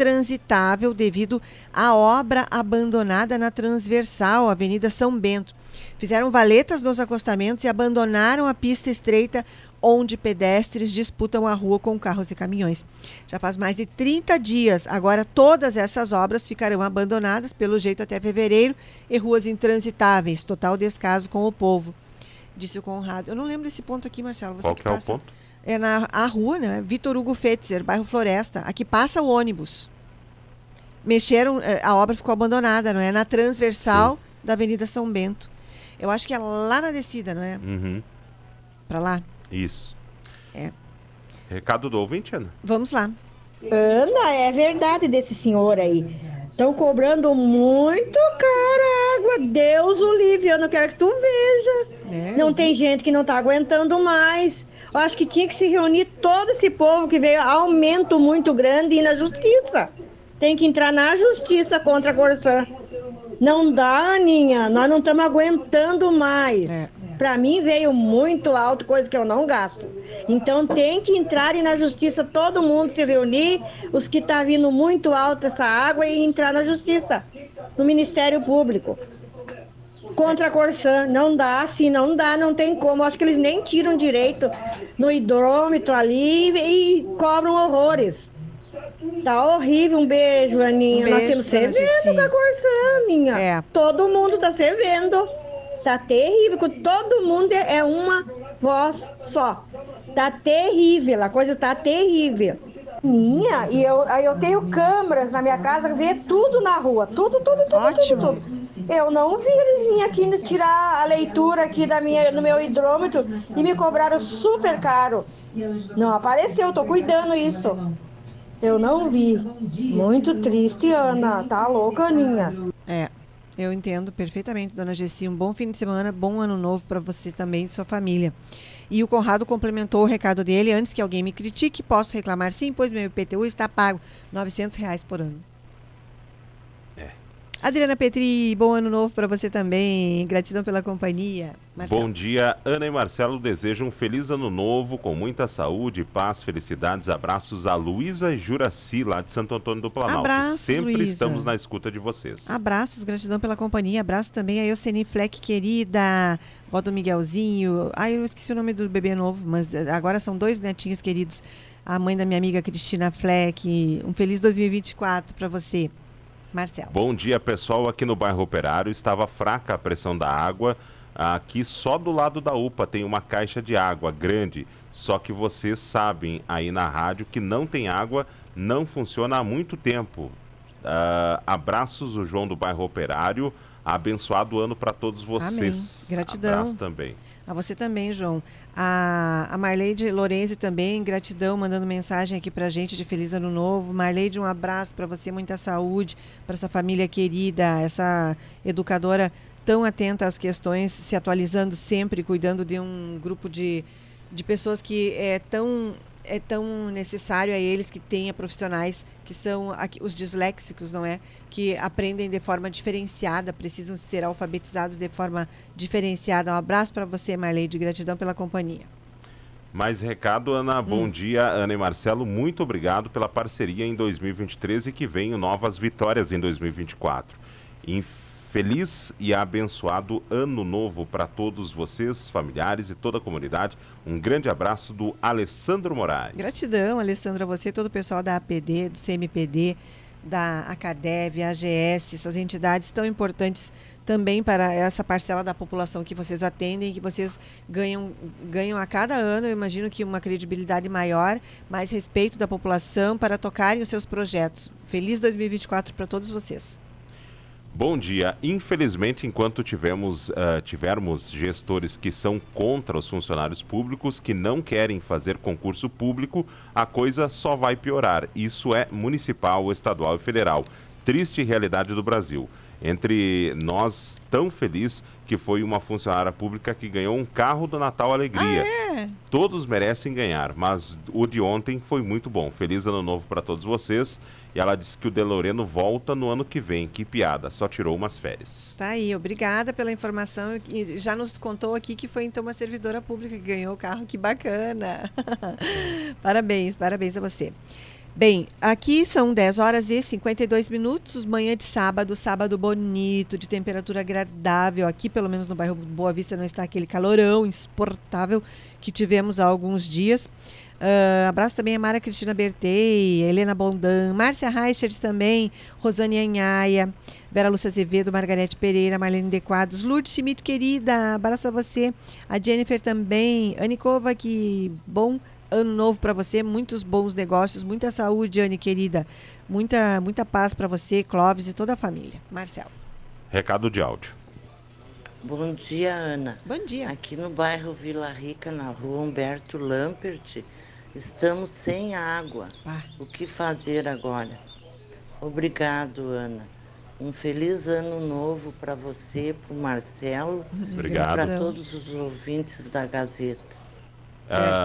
intransitável devido à obra abandonada na transversal, Avenida São Bento. Fizeram valetas nos acostamentos e abandonaram a pista estreita onde pedestres disputam a rua com carros e caminhões. Já faz mais de 30 dias. Agora todas essas obras ficarão abandonadas pelo jeito até fevereiro e ruas intransitáveis. Total descaso com o povo disse o Conrado. Eu não lembro desse ponto aqui, Marcelo. Você Qual que que é o passa. ponto? É na a rua, né? Vitor Hugo Fetzer, bairro Floresta. Aqui passa o ônibus. Mexeram, eh, a obra ficou abandonada, não é? Na transversal da Avenida São Bento. Eu acho que é lá na descida, não é? Uhum. Pra lá. Isso. É. Recado do ouvinte, Ana? Vamos lá. Ana, é verdade desse senhor aí. Estão cobrando muito cara a água. Deus o livre, eu não quero que tu veja. Não tem gente que não tá aguentando mais. Eu acho que tinha que se reunir todo esse povo que veio aumento muito grande e na justiça. Tem que entrar na justiça contra a Corsã. Não dá, Aninha. Nós não estamos aguentando mais. Pra mim veio muito alto, coisa que eu não gasto. Então tem que entrar e na justiça todo mundo se reunir, os que tá vindo muito alto essa água e entrar na justiça, no Ministério Público. Contra a Corsã, não dá, assim não dá, não tem como. Acho que eles nem tiram direito no hidrômetro ali e cobram horrores. Tá horrível, um beijo, Aninha. Um Nós beijo, temos dona se vendo Ceci. com a Corsã, Aninha. É. Todo mundo tá se vendo. Tá terrível, que todo mundo é é uma voz só. Tá terrível, a coisa tá terrível. Minha, e eu, aí eu tenho câmeras na minha casa que vê tudo na rua. Tudo, tudo, tudo, tudo, tudo. Eu não vi eles virem aqui tirar a leitura aqui da minha, no meu hidrômetro e me cobraram super caro. Não apareceu, tô cuidando isso. Eu não vi. Muito triste, Ana. Tá louca, Aninha. É, eu entendo perfeitamente, dona Gessi. Um bom fim de semana, bom ano novo para você também e sua família. E o Conrado complementou o recado dele. Antes que alguém me critique, posso reclamar sim, pois meu IPTU está pago 900 reais por ano. Adriana Petri, bom ano novo para você também. Gratidão pela companhia. Marcelo. Bom dia, Ana e Marcelo desejam um feliz ano novo, com muita saúde, paz, felicidades. Abraços a Luísa Juraci, lá de Santo Antônio do Planalto. Abraço, Sempre Luísa. estamos na escuta de vocês. Abraços, gratidão pela companhia. Abraço também a Euseni Fleck, querida, vó do Miguelzinho. Ai, eu esqueci o nome do bebê novo, mas eh, agora são dois netinhos queridos. A mãe da minha amiga Cristina Fleck. Um feliz 2024 para você, Marcelo. Bom dia, pessoal. Aqui no bairro Operário estava fraca a pressão da água. Aqui só do lado da UPA tem uma caixa de água grande. Só que vocês sabem aí na rádio que não tem água, não funciona há muito tempo. Ah, abraços, o João do bairro Operário. Abençoado ano para todos vocês. Amém. Gratidão. Abraço também. A você também, João. A, a Marleide Lorenzi também, gratidão, mandando mensagem aqui pra gente de Feliz Ano Novo. Marleide, um abraço para você, muita saúde, para essa família querida, essa educadora tão atenta às questões, se atualizando sempre, cuidando de um grupo de, de pessoas que é tão é tão necessário a eles que tenha profissionais que são aqui, os disléxicos, não é? Que aprendem de forma diferenciada, precisam ser alfabetizados de forma diferenciada. Um abraço para você, Marleide, gratidão pela companhia. Mais recado, Ana. Hum. Bom dia, Ana e Marcelo. Muito obrigado pela parceria em 2023 e que venham novas vitórias em 2024. Feliz e abençoado ano novo para todos vocês, familiares e toda a comunidade. Um grande abraço do Alessandro Moraes. Gratidão, Alessandra, você e todo o pessoal da APD, do CMPD, da Acadev, AGS, essas entidades tão importantes também para essa parcela da população que vocês atendem e que vocês ganham, ganham a cada ano, eu imagino que uma credibilidade maior, mais respeito da população para tocarem os seus projetos. Feliz 2024 para todos vocês. Bom dia. Infelizmente, enquanto tivemos, ah, tivermos gestores que são contra os funcionários públicos, que não querem fazer concurso público, a coisa só vai piorar. Isso é municipal, estadual e federal. Triste realidade do Brasil. entre nós tão feliz que foi uma funcionária pública que ganhou um carro do Natal Alegria. Ah, é? Todos merecem ganhar, mas o de ontem foi muito bom. Feliz ano novo para todos vocês. E ela disse que o Deloreno volta no ano que vem. Que piada, só tirou umas férias. Tá aí, obrigada pela informação. E já nos contou aqui que foi então uma servidora pública que ganhou o carro. Que bacana. parabéns, parabéns a você. Bem, aqui são 10 horas e 52 minutos, manhã de sábado, sábado bonito, de temperatura agradável. Aqui, pelo menos no bairro Boa Vista, não está aquele calorão insuportável que tivemos há alguns dias. Uh, abraço também a Mara Cristina Bertei, Helena Bondan, Márcia Reichert também, Rosane Anhaia, Vera Lúcia Azevedo, Margarete Pereira, Marlene De Quadros, Lourdes Schmidt, querida, abraço a você, a Jennifer também, Anicova, que bom ano novo para você, muitos bons negócios, muita saúde, Anne querida. Muita, muita paz para você, Clóvis e toda a família. Marcelo. Recado de áudio. Bom dia, Ana. Bom dia. Aqui no bairro Vila Rica, na rua Humberto Lampert, estamos sem água. Ah. O que fazer agora? Obrigado, Ana. Um feliz ano novo para você, para o Marcelo Obrigado. e para todos os ouvintes da Gazeta.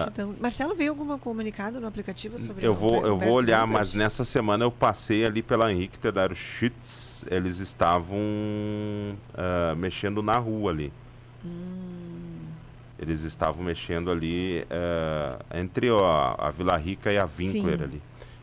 Então, Marcelo, veio algum comunicado no aplicativo sobre eu vou, eu vou olhar, mas nessa semana eu passei ali pela Henrique Tedaro Schütz, eles estavam ah, mexendo na rua ali. Eles estavam mexendo ali ah, entre ó, a Vila Rica e a Winkler Sim. ali.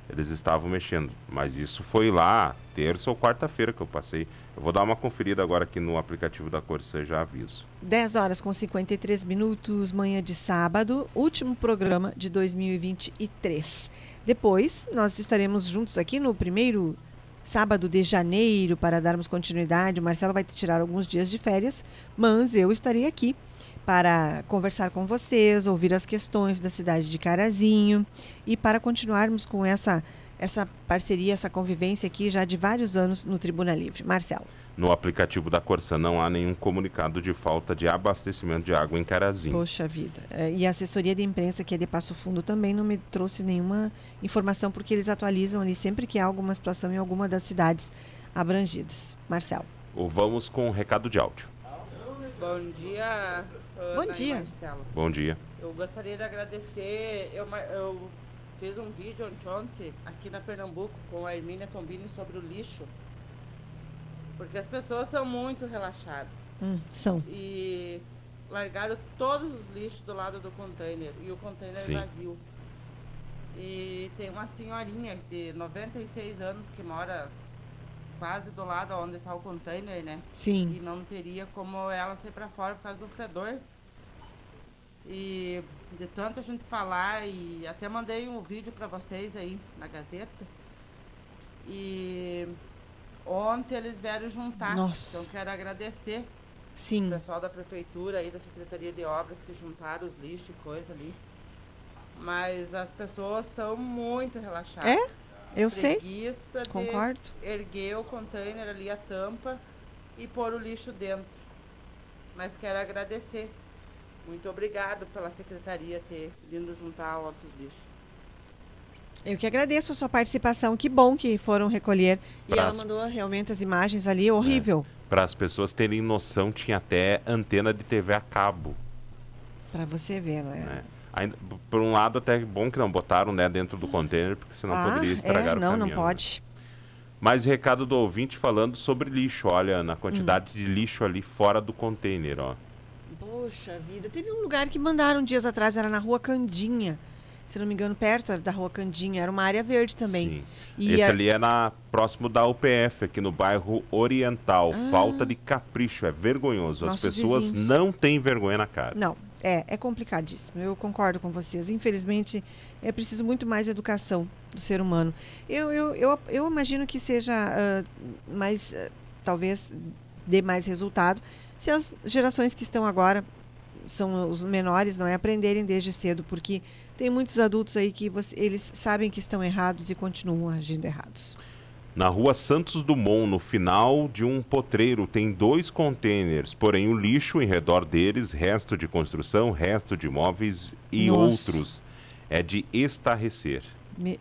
Eles estavam mexendo, mas isso foi lá terça ou quarta-feira que eu passei. Eu vou dar uma conferida agora aqui no aplicativo da Corsã, já aviso. 10 horas com 53 minutos, manhã de sábado, último programa de 2023. Depois, nós estaremos juntos aqui no primeiro sábado de janeiro para darmos continuidade. O Marcelo vai tirar alguns dias de férias, mas eu estarei aqui para conversar com vocês, ouvir as questões da cidade de Carazinho e para continuarmos com essa essa parceria, essa convivência aqui já de vários anos no Tribuna Livre. Marcelo. No aplicativo da Corsã não há nenhum comunicado de falta de abastecimento de água em Carazinho. Poxa vida. É, E a assessoria de imprensa, que é de Passo Fundo, também não me trouxe nenhuma informação, porque eles atualizam ali sempre que há alguma situação em alguma das cidades abrangidas. Marcelo. Ou Vamos com o recado de áudio. Bom dia, Ana Bom dia. Marcelo. Bom dia. Eu gostaria de agradecer. Eu, eu fiz um vídeo ontem aqui na Pernambuco com a Hermínia Tombini sobre o lixo. Porque as pessoas são muito relaxadas. Hum, são. E largaram todos os lixos do lado do container. E o container Sim. vazio. E tem uma senhorinha de 96 anos que mora quase do lado onde está o container, né? Sim. E não teria como ela sair para fora por causa do fedor. E de tanto a gente falar, e até mandei um vídeo para vocês aí na Gazeta. E ontem eles vieram juntar. Nossa. Então quero agradecer Sim. o pessoal da prefeitura aí, da Secretaria de Obras que juntaram os lixos e coisa ali. Mas as pessoas são muito relaxadas. É? Eu sei. Concordo. erguer o container ali, a tampa, e pôr o lixo dentro. Mas quero agradecer. Muito obrigado pela secretaria ter vindo juntar outros lixos. Eu que agradeço a sua participação. Que bom que foram recolher. E ela Prazo. mandou realmente as imagens ali. Horrível. Para as pessoas terem noção, tinha até antena de TV a cabo. Para você ver, não é? né? Ainda, por um lado, até bom que não botaram né, dentro do container, porque senão ah, poderia estragar é, o não, caminhão. não né? pode. Mais recado do ouvinte falando sobre lixo. Olha, na quantidade Hum. de lixo ali fora do container, ó. Poxa vida. Teve um lugar que mandaram dias atrás, era na rua Candinha. Se não me engano, perto da rua Candinha. Era uma área verde também. Sim. E Esse a- ali é na, próximo da UPF, aqui no bairro Oriental. Ah. Falta de capricho, é vergonhoso. As Nossos pessoas vizinhos. não têm vergonha na cara. Não, é, é complicadíssimo. Eu concordo com vocês. Infelizmente, é preciso muito mais educação do ser humano. Eu, eu, eu, eu imagino que seja ah, mais, ah, talvez, dê mais resultado se as gerações que estão agora são os menores, não é aprenderem desde cedo, porque tem muitos adultos aí que você- eles sabem que estão errados e continuam agindo errados. Na rua Santos Dumont, no final de um potreiro, tem dois contêineres, porém o lixo em redor deles, resto de construção, resto de móveis e Nossa. outros, é de estarrecer.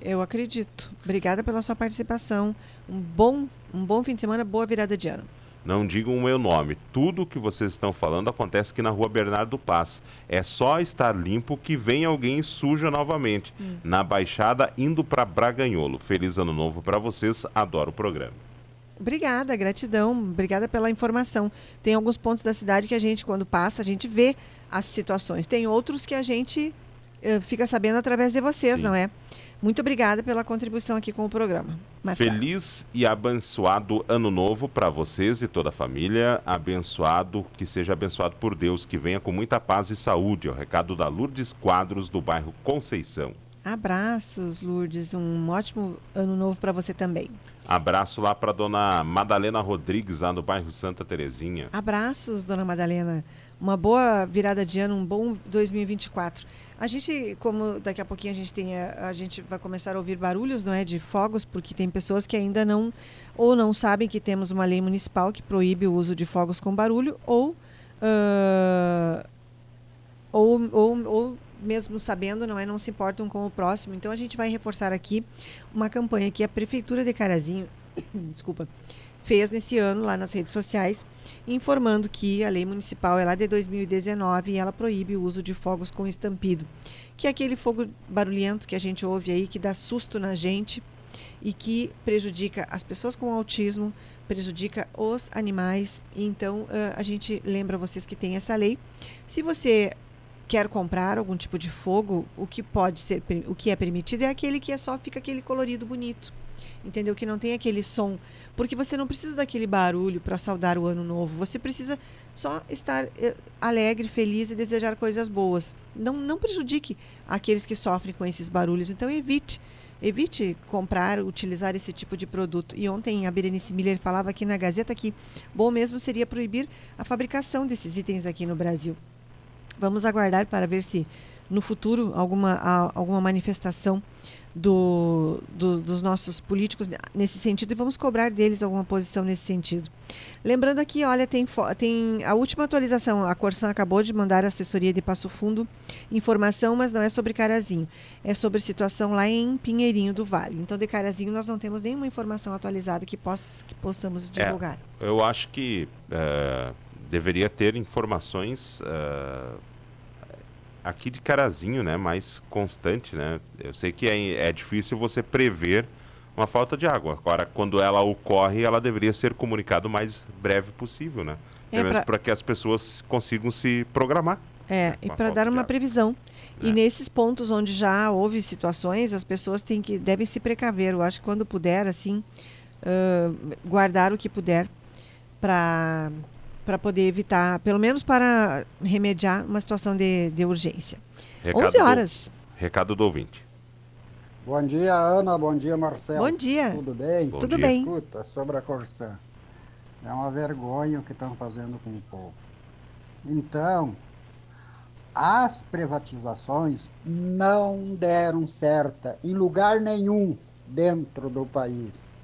Eu acredito. Obrigada pela sua participação. Um bom, um bom fim de semana, boa virada de ano. Não digam o meu nome. Tudo que vocês estão falando acontece aqui na rua Bernardo Paz. É só estar limpo que vem alguém e suja novamente. Hum. Na Baixada, indo para Braganholo. Feliz ano novo para vocês. Adoro o programa. Obrigada, gratidão. Obrigada pela informação. Tem alguns pontos da cidade que a gente, quando passa, a gente vê as situações. Tem outros que a gente uh, fica sabendo através de vocês, Sim. não é? Muito obrigada pela contribuição aqui com o programa. Marcelo. Feliz e abençoado ano novo para vocês e toda a família. Abençoado, que seja abençoado por Deus, que venha com muita paz e saúde. É o recado da Lourdes Quadros, do bairro Conceição. Abraços, Lourdes. Um ótimo ano novo para você também. Abraço lá para dona Madalena Rodrigues, lá no bairro Santa Terezinha. Abraços, dona Madalena. Uma boa virada de ano, um bom 2024. A gente, como daqui a pouquinho a gente tem, a, a, gente vai começar a ouvir barulhos, não é, de fogos, porque tem pessoas que ainda não ou não sabem que temos uma lei municipal que proíbe o uso de fogos com barulho, ou uh, ou, ou, ou mesmo sabendo, não é, não se importam com o próximo. Então a gente vai reforçar aqui uma campanha que a prefeitura de Carazinho, desculpa, fez nesse ano lá nas redes sociais, informando que a lei municipal é lá de 2019 e ela proíbe o uso de fogos com estampido, que é aquele fogo barulhento que a gente ouve aí, que dá susto na gente e que prejudica as pessoas com autismo, prejudica os animais. Então, a gente lembra vocês que tem essa lei. Se você quer comprar algum tipo de fogo, o que pode ser, o que é permitido é aquele que é só fica aquele colorido bonito. Entendeu? Que não tem aquele som porque você não precisa daquele barulho para saudar o ano novo. Você precisa só estar eh, alegre, feliz e desejar coisas boas. Não, não prejudique aqueles que sofrem com esses barulhos. Então evite. Evite comprar, utilizar esse tipo de produto. E ontem a Berenice Miller falava aqui na Gazeta que bom mesmo seria proibir a fabricação desses itens aqui no Brasil. Vamos aguardar para ver se no futuro alguma, alguma manifestação do, do, dos nossos políticos nesse sentido e vamos cobrar deles alguma posição nesse sentido. Lembrando aqui, olha, tem, tem a última atualização, a Corsan acabou de mandar a assessoria de Passo Fundo informação, mas não é sobre Carazinho, é sobre situação lá em Pinheirinho do Vale. Então, de Carazinho nós não temos nenhuma informação atualizada que, possa, que possamos é, divulgar. É, eu acho que uh, deveria ter informações... Uh aqui de Carazinho, né, mais constante, né? Eu sei que é, é difícil você prever uma falta de água. Agora, quando ela ocorre, ela deveria ser comunicada o mais breve possível, né? É para pra... que as pessoas consigam se programar. É, né, e para dar uma previsão. É. E nesses pontos onde já houve situações, as pessoas têm que devem se precaver. Eu acho que quando puder, assim, uh, guardar o que puder para para poder evitar, pelo menos para remediar uma situação de, de urgência. Recado 11 horas. Do, recado do ouvinte. Bom dia, Ana. Bom dia, Marcelo. Bom dia. Tudo bem? Bom Tudo dia. bem. Escuta, sobre a Corsã. É uma vergonha o que estão fazendo com o povo. Então, as privatizações não deram certa em lugar nenhum dentro do país.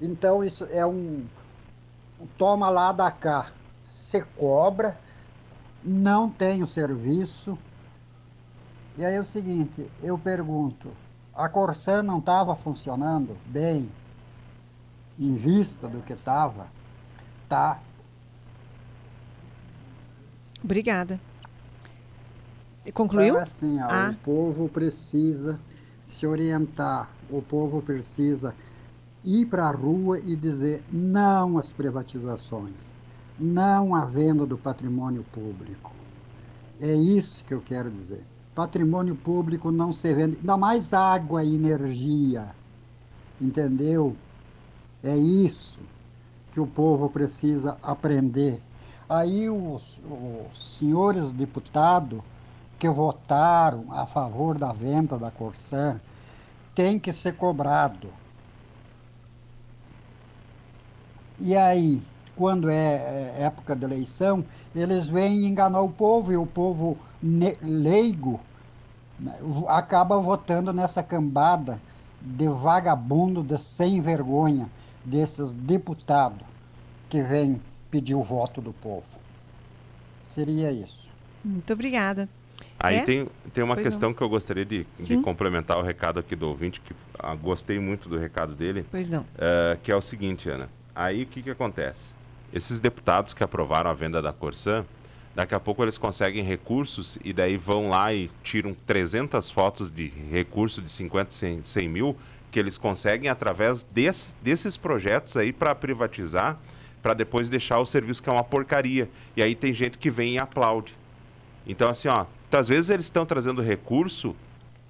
Então, isso é um, toma lá da cá. Você cobra, não tem o serviço. E aí é o seguinte, eu pergunto, a Corsã não estava funcionando bem, em vista do que estava? Tá. Obrigada. Concluiu? Então, assim, ó, ah. o povo precisa se orientar, o povo precisa ir para a rua e dizer não às privatizações, não à venda do patrimônio público. É isso que eu quero dizer. Patrimônio público não se vende, ainda mais água e energia. Entendeu? É isso que o povo precisa aprender. Aí os, os senhores deputados que votaram a favor da venda da Corsã têm que ser cobrados E aí, quando é, é época de eleição, eles vêm enganar o povo e o povo leigo né, acaba votando nessa cambada de vagabundo, de sem vergonha, desses deputados que vêm pedir o voto do povo. Seria isso. Muito obrigada. Aí é? tem, tem uma pois questão não. que eu gostaria de, de, complementar o recado aqui do ouvinte, que ah, gostei muito do recado dele. Pois não. Uh, que é o seguinte, Ana. Aí o que, que acontece? esses deputados que aprovaram a venda da Corsan, daqui a pouco eles conseguem recursos e daí vão lá e tiram 300 fotos de recurso de 50, 100, 100 mil que eles conseguem através desse, desses projetos aí para privatizar, para depois deixar o serviço que é uma porcaria. E aí tem gente que vem e aplaude. Então, assim, ó, às vezes eles estão trazendo recurso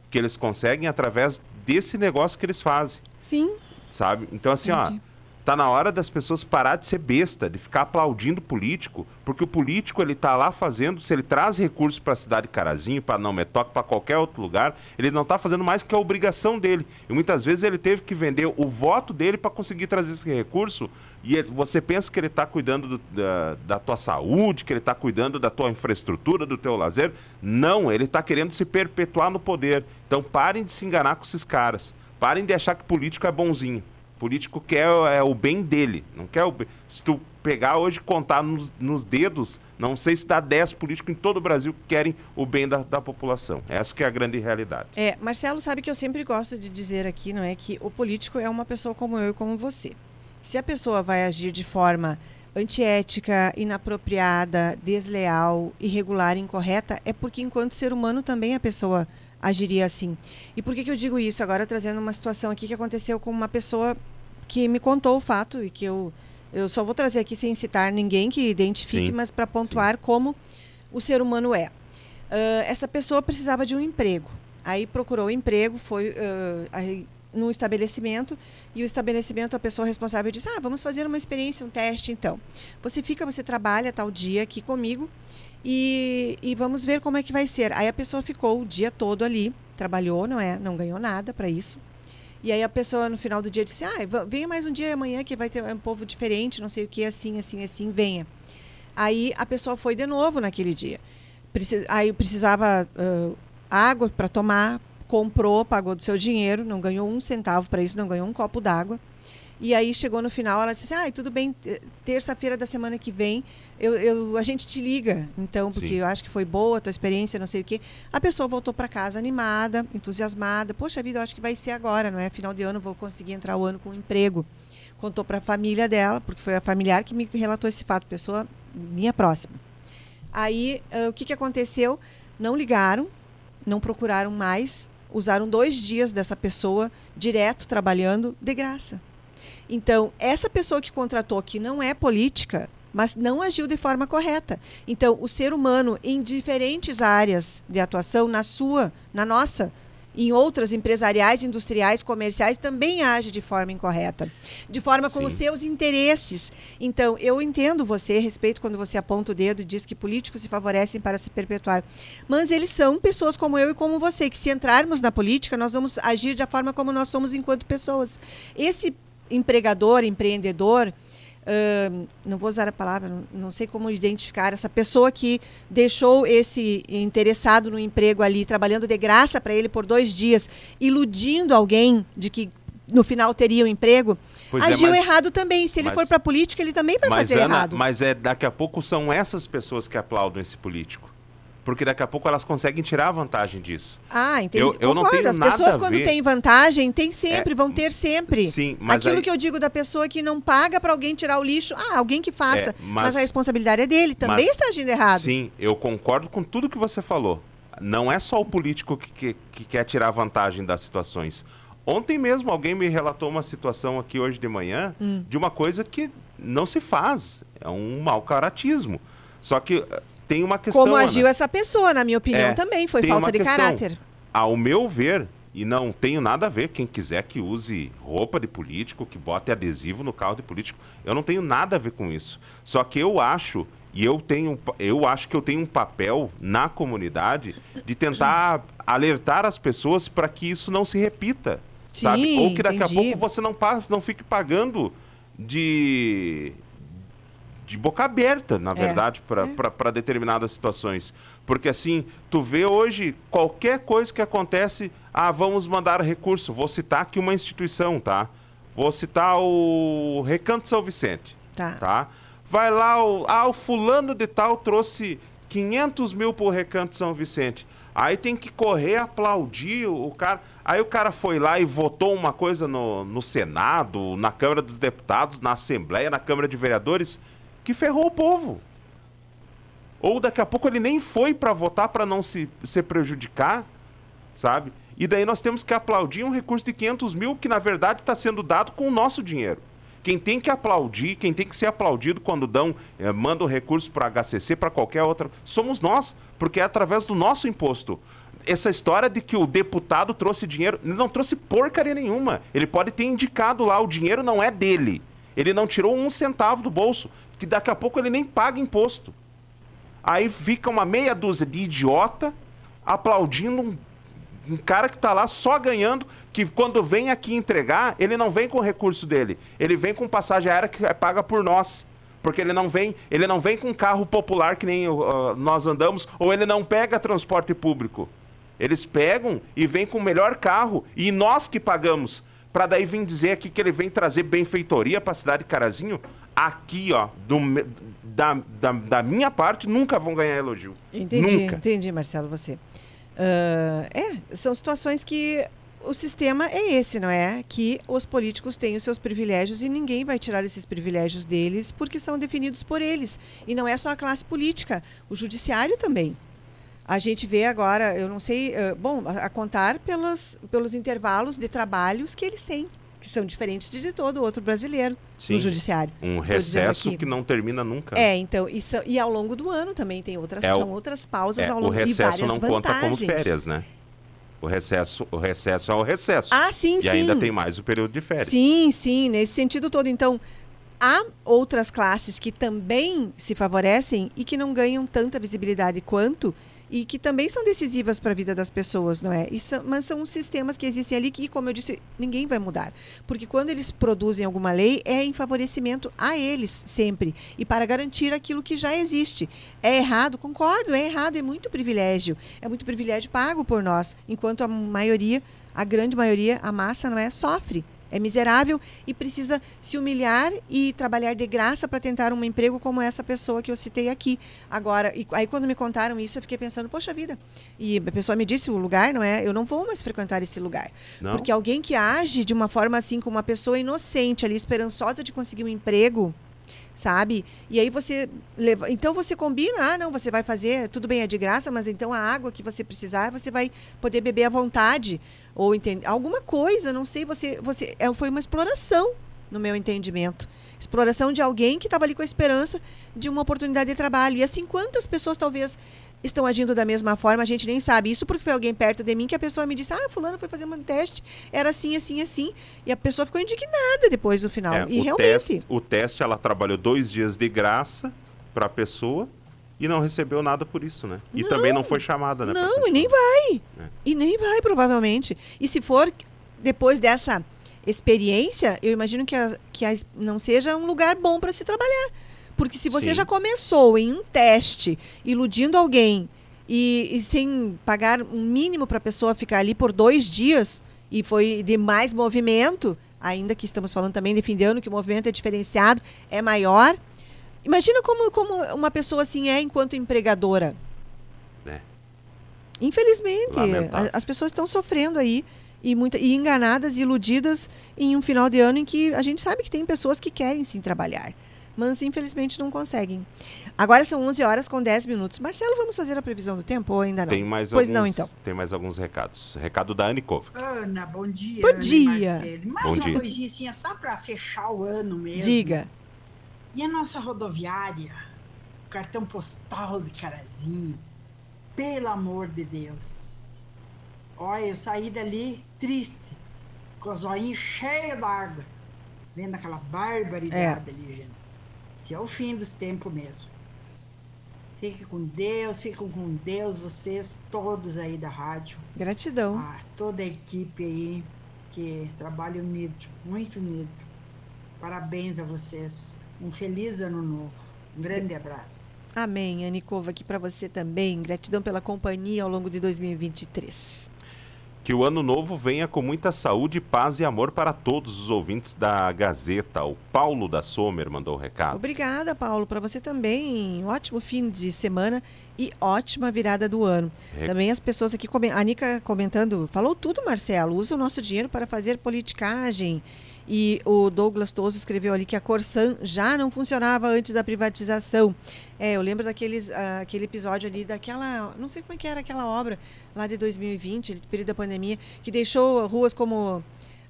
que eles conseguem através desse negócio que eles fazem. Sim. Sabe? Então, assim, Entendi. ó Tá na hora das pessoas parar de ser besta, de ficar aplaudindo o político, porque o político ele tá lá fazendo, se ele traz recursos para a cidade de Carazinho, para não Metoque, para qualquer outro lugar, ele não está fazendo mais que a obrigação dele. E muitas vezes ele teve que vender o voto dele para conseguir trazer esse recurso. E ele, você pensa que ele está cuidando do, da, da tua saúde, que ele está cuidando da tua infraestrutura, do teu lazer. Não, ele está querendo se perpetuar no poder. Então parem de se enganar com esses caras. Parem de achar que político é bonzinho político quer é, o bem dele, não quer o. Se tu pegar hoje contar nos, nos, dedos, não sei se dá 10 políticos em todo o Brasil que querem o bem da, da, população. Essa que é a grande realidade. É, Marcelo sabe que eu sempre gosto de dizer aqui, não é, que o político é uma pessoa como eu e como você. Se a pessoa vai agir de forma antiética, inapropriada, desleal, irregular, incorreta, é porque enquanto ser humano também a pessoa agiria assim. E por que, que eu digo isso? Agora trazendo uma situação aqui que aconteceu com uma pessoa que me contou o fato e que eu, eu só vou trazer aqui sem citar ninguém que identifique, sim, mas para pontuar sim. como o ser humano é. Uh, essa pessoa precisava de um emprego. Aí procurou emprego, foi uh, aí, num estabelecimento e o estabelecimento, a pessoa responsável disse: Ah, vamos fazer uma experiência, um teste então. Você fica, você trabalha tal dia aqui comigo e, e vamos ver como é que vai ser. Aí a pessoa ficou o dia todo ali, trabalhou, não é? Não ganhou nada para isso. E aí a pessoa no final do dia disse: Ah, venha mais um dia amanhã que vai ter um povo diferente, não sei o que, assim, assim, assim, venha. Aí a pessoa foi de novo naquele dia. Aí precisava uh, água para tomar, comprou, pagou do seu dinheiro, não ganhou um centavo para isso, não ganhou um copo d'água. E aí chegou no final, ela disse: Ah, tudo bem, terça-feira da semana que vem eu, eu, a gente te liga, então, porque Sim. eu acho que foi boa a tua experiência, não sei o quê. A pessoa voltou para casa animada, entusiasmada. Poxa vida, eu acho que vai ser agora, não é? Final de ano, vou conseguir entrar o ano com um emprego. Contou para a família dela, porque foi a familiar que me relatou esse fato, pessoa minha próxima. Aí, uh, o que, que aconteceu? Não ligaram, não procuraram mais, usaram dois dias dessa pessoa direto trabalhando de graça. Então, essa pessoa que contratou, que não é política, mas não agiu de forma correta. Então, o ser humano, em diferentes áreas de atuação, na sua, na nossa, em outras empresariais, industriais, comerciais, também age de forma incorreta, de forma com Sim. os seus interesses. Então, eu entendo você, respeito quando você aponta o dedo e diz que políticos se favorecem para se perpetuar. Mas eles são pessoas como eu e como você, que se entrarmos na política, nós vamos agir da forma como nós somos enquanto pessoas. Esse empregador, empreendedor, Uh, não vou usar a palavra, não, não, sei como identificar essa pessoa que deixou esse interessado no emprego ali, trabalhando de graça para ele por dois dias, iludindo alguém de que no final teria um emprego, pois é, agiu é, mas, errado também. Se ele mas, for para a política, ele também vai fazer Ana, errado. Mas é daqui a pouco são essas pessoas que aplaudem esse político porque daqui a pouco elas conseguem tirar vantagem disso. Ah, entendi. Eu, eu não tenho As pessoas, quando têm vantagem, tem sempre, é, vão ter sempre. Sim, mas Aquilo aí... que eu digo da pessoa que não paga para alguém tirar o lixo, ah, alguém que faça. É, mas, mas, a responsabilidade é dele, também mas, está agindo errado. Sim, eu concordo com tudo que você falou. Não é só o político que, que, que quer tirar vantagem das situações. Ontem mesmo alguém me relatou uma situação aqui hoje de manhã hum. de uma coisa que não se faz. É um mau caratismo. Só que tem uma questão. Como agiu Ana. essa pessoa, na minha opinião, é, também. Foi falta de questão. caráter. Ao meu ver, e não tenho nada a ver, quem quiser que use roupa de político, que bote adesivo no carro de político, eu não tenho nada a ver com isso. Só que eu acho, e eu tenho, eu acho que eu tenho um papel na comunidade de tentar alertar as pessoas para que isso não se repita. Sim, sabe? Ou que daqui entendi. a pouco você não, não fique pagando de de boca aberta, na é. verdade, é. para determinadas situações. Porque assim, tu vê hoje qualquer coisa que acontece, ah, vamos mandar recurso. Vou citar aqui uma instituição, tá? Vou citar o Recanto São Vicente. Tá. tá? Vai lá, o, ah, o fulano de tal trouxe 500 mil por Recanto São Vicente. Aí tem que correr, aplaudir o cara. Aí o cara foi lá e votou uma coisa no, no Senado, na Câmara dos Deputados, na Assembleia, na Câmara de Vereadores que ferrou o povo. Ou daqui a pouco ele nem foi para votar para não se, se prejudicar, sabe? E daí nós temos que aplaudir um recurso de 500 mil que na verdade está sendo dado com o nosso dinheiro. Quem tem que aplaudir, quem tem que ser aplaudido quando dão, eh, mandam recurso para HCC, para qualquer outra, somos nós, porque é através do nosso imposto. Essa história de que o deputado trouxe dinheiro, não trouxe porcaria nenhuma. Ele pode ter indicado lá, o dinheiro não é dele. Ele não tirou um centavo do bolso, que daqui a pouco ele nem paga imposto. Aí fica uma meia dúzia de idiota aplaudindo um, um cara que está lá só ganhando, que quando vem aqui entregar, ele não vem com o recurso dele. Ele vem com passagem aérea que é paga por nós. Porque ele não vem, ele não vem com carro popular que nem uh, nós andamos, ou ele não pega transporte público. Eles pegam e vêm com o melhor carro e nós que pagamos. Para daí vir dizer aqui que ele vem trazer benfeitoria para a cidade de Carazinho, aqui, ó, do, da, da, da, minha parte, nunca vão ganhar elogio. Entendi, nunca. entendi, Marcelo, você. Uh, é, são situações que o sistema é esse, não é? Que os políticos têm os seus privilégios e ninguém vai tirar esses privilégios deles porque são definidos por eles. E não é só a classe política, o judiciário também. A gente vê agora, eu não sei, uh, bom, a, a contar pelos, pelos intervalos de trabalhos que eles têm que são diferentes de todo outro brasileiro Sim, no judiciário. Um recesso que não termina nunca. É, então, isso, e ao longo do ano também tem outras, é são outras pausas é, ao longo O recesso não vantagens. conta como férias, né? O recesso, o recesso é o recesso. Ah, sim, e sim. E ainda tem mais o período de férias. Sim, sim, nesse sentido todo. Então, há outras classes que também se favorecem e que não ganham tanta visibilidade quanto e que também são decisivas para a vida das pessoas, não é? São, mas são sistemas que existem ali que, como eu disse, ninguém vai mudar. Porque quando eles produzem alguma lei, é em favorecimento a eles sempre e para garantir aquilo que já existe. É errado? Concordo, é errado, é muito privilégio. É muito privilégio pago por nós, enquanto a maioria, a grande maioria, a massa, não é? Sofre é miserável e precisa se humilhar e trabalhar de graça para tentar um emprego como essa pessoa que eu citei aqui. Agora, e, aí quando me contaram isso, eu fiquei pensando, poxa vida. E a pessoa me disse o lugar, não é? Eu não vou mais frequentar esse lugar. Não? Porque alguém que age de uma forma assim, como uma pessoa inocente ali, esperançosa de conseguir um emprego, sabe? E aí você leva, então você combina, ah, não, você vai fazer, tudo bem é de graça, mas então a água que você precisar, você vai poder beber à vontade ou entender alguma coisa, não sei, você você é, foi uma exploração no meu entendimento. Exploração de alguém que estava ali com a esperança de uma oportunidade de trabalho. E assim, quantas pessoas talvez estão agindo da mesma forma, a gente nem sabe. Isso porque foi alguém perto de mim que a pessoa me disse: Ah, fulano foi fazer um teste, era assim, assim, assim. E a pessoa ficou indignada depois do final. É, e o realmente. Teste, o teste, ela trabalhou dois dias de graça para a pessoa e não recebeu nada por isso, né? E Não. também não foi chamada, né? Não, e nem vai. É. E nem vai, provavelmente. E se for depois dessa experiência, eu imagino que, a, que a, não seja um lugar bom para se trabalhar. Porque se você Sim. já começou em um teste, iludindo alguém e, e sem pagar um mínimo para a pessoa ficar ali por dois dias, e foi de mais movimento, ainda que estamos falando também de fim de ano, que o movimento é diferenciado, é maior. Imagina como, como uma pessoa assim é enquanto empregadora. É. Infelizmente, Lamentável. as pessoas estão sofrendo aí e, muita, e enganadas e iludidas em um final de ano em que a gente sabe que tem pessoas que querem sim trabalhar, mas infelizmente não conseguem. Agora são 11 horas com 10 minutos. Marcelo, vamos fazer a previsão do tempo ou ainda não? Tem mais pois alguns, não, então. Tem mais alguns recados. Recado da Anne Kovic. Ana, bom dia. Bom Ana dia. Marcelo. Mais Bom uma dia. coisinha assim, é só para fechar o ano mesmo. Diga. E a nossa rodoviária, o cartão postal de Carazinho, pelo amor de Deus. Olha, eu saí dali triste, com os olhinhos cheios d'água, vendo aquela barbaridade ali, gente. Esse é o fim dos tempos mesmo. Fique com Deus, fiquem com Deus, vocês todos aí da rádio. Gratidão. Ah, toda a equipe aí que trabalha unido, muito unido. Parabéns a vocês. Um feliz ano novo. Um grande abraço. Amém, Anicova, aqui para você também. Gratidão pela companhia ao longo de 2023. Que o ano novo venha com muita saúde, paz e amor para todos os ouvintes da Gazeta. O Paulo da Sommer mandou o recado. Obrigada, Paulo, para você também. Ótimo fim de semana e ótima virada do ano. É. Também as pessoas aqui, a Nica comentando, falou tudo, Marcelo, usa o nosso dinheiro para fazer politicagem E o Douglas Toso escreveu ali que a Corsan já não funcionava antes da privatização. É, eu lembro daqueles, uh, aquele episódio ali daquela, não sei como é que era aquela obra lá de 2020, período da pandemia, que deixou ruas como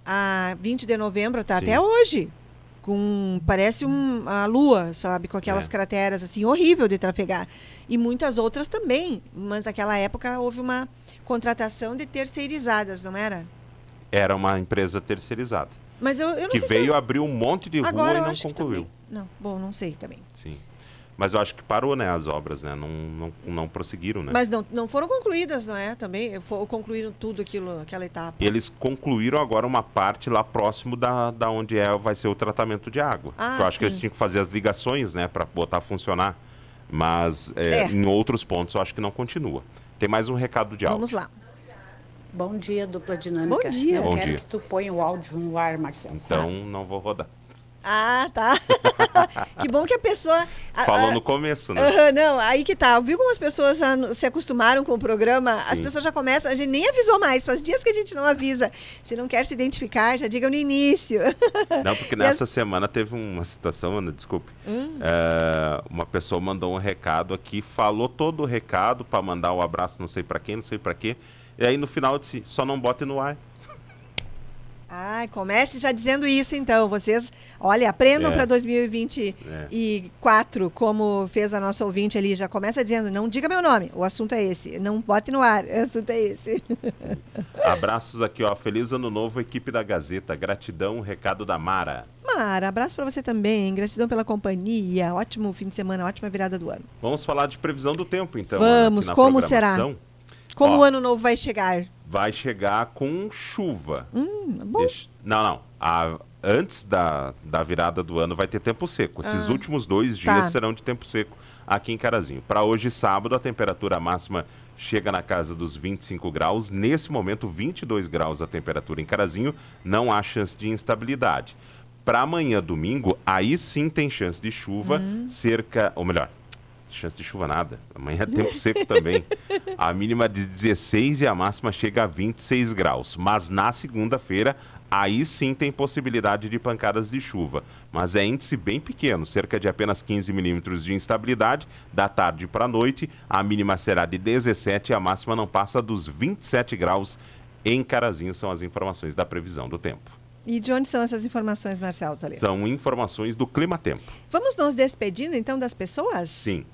a 20 de novembro, tá Sim. até hoje. Com, parece um, a lua, sabe? Com aquelas é. crateras assim, horrível de trafegar. E muitas outras também. Mas naquela época houve uma contratação de terceirizadas, não era? Era uma empresa terceirizada. Mas eu, eu que veio se... abrir um monte de Agora, rua e não concluiu. Não, bom, não sei também. Sim. Mas eu acho que parou, né, as obras, né? Não, não, não prosseguiram, né? Mas não, não foram concluídas, não é? Também for, concluíram tudo aquilo, aquela etapa. E eles concluíram agora uma parte lá próximo da, da onde é, vai ser o tratamento de água. Ah, eu acho sim. que eles tinham que fazer as ligações, né, para botar a funcionar. Mas é, é. em outros pontos eu acho que não continua. Tem mais um recado de áudio. Vamos lá. Bom dia, dupla dinâmica. Bom dia. Eu Bom quero dia. que tu ponha o áudio no ar, Marcelo. Então não vou rodar. Ah, tá. que bom que a pessoa. Falou no começo, né? Uh, não, aí que tá. Viu como as pessoas já se acostumaram com o programa? Sim. As pessoas já começam. A gente nem avisou mais. Faz dias que a gente não avisa. Se não quer se identificar, já diga no início. Não, porque nessa as... semana teve uma situação, Ana, desculpe. Hum. É, uma pessoa mandou um recado aqui, falou todo o recado para mandar o um abraço, não sei para quem, não sei para quê. E aí no final disse: só não bote no ar. Ai, comece já dizendo isso então. Vocês, olha, aprendam é. para 2024, é. como fez a nossa ouvinte ali. Já começa dizendo: não diga meu nome, o assunto é esse. Não bote no ar, o assunto é esse. Abraços aqui, ó. Feliz ano novo, equipe da Gazeta. Gratidão, recado da Mara. Mara, abraço para você também. Gratidão pela companhia. Ótimo fim de semana, ótima virada do ano. Vamos falar de previsão do tempo, então. Vamos, como será? Como Ó, o ano novo vai chegar? Vai chegar com chuva. Hum, bom. Deixa... Não, não. A... Antes da, da virada do ano vai ter tempo seco. Esses ah, últimos dois dias tá. serão de tempo seco aqui em Carazinho. Para hoje, sábado, a temperatura máxima chega na casa dos 25 graus. Nesse momento, 22 graus a temperatura em Carazinho. Não há chance de instabilidade. Para amanhã, domingo, aí sim tem chance de chuva, hum. cerca, ou melhor, chance de chuva nada. Amanhã é tempo seco também. A mínima de 16 e a máxima chega a 26 graus. Mas na segunda-feira, aí sim tem possibilidade de pancadas de chuva. Mas é índice bem pequeno, cerca de apenas 15 milímetros de instabilidade. Da tarde para a noite, a mínima será de 17 e a máxima não passa dos 27 graus em Carazinho. São as informações da previsão do tempo. E de onde são essas informações, Marcelo Toledo? São informações do Clima Tempo. Vamos nos despedindo então das pessoas? Sim.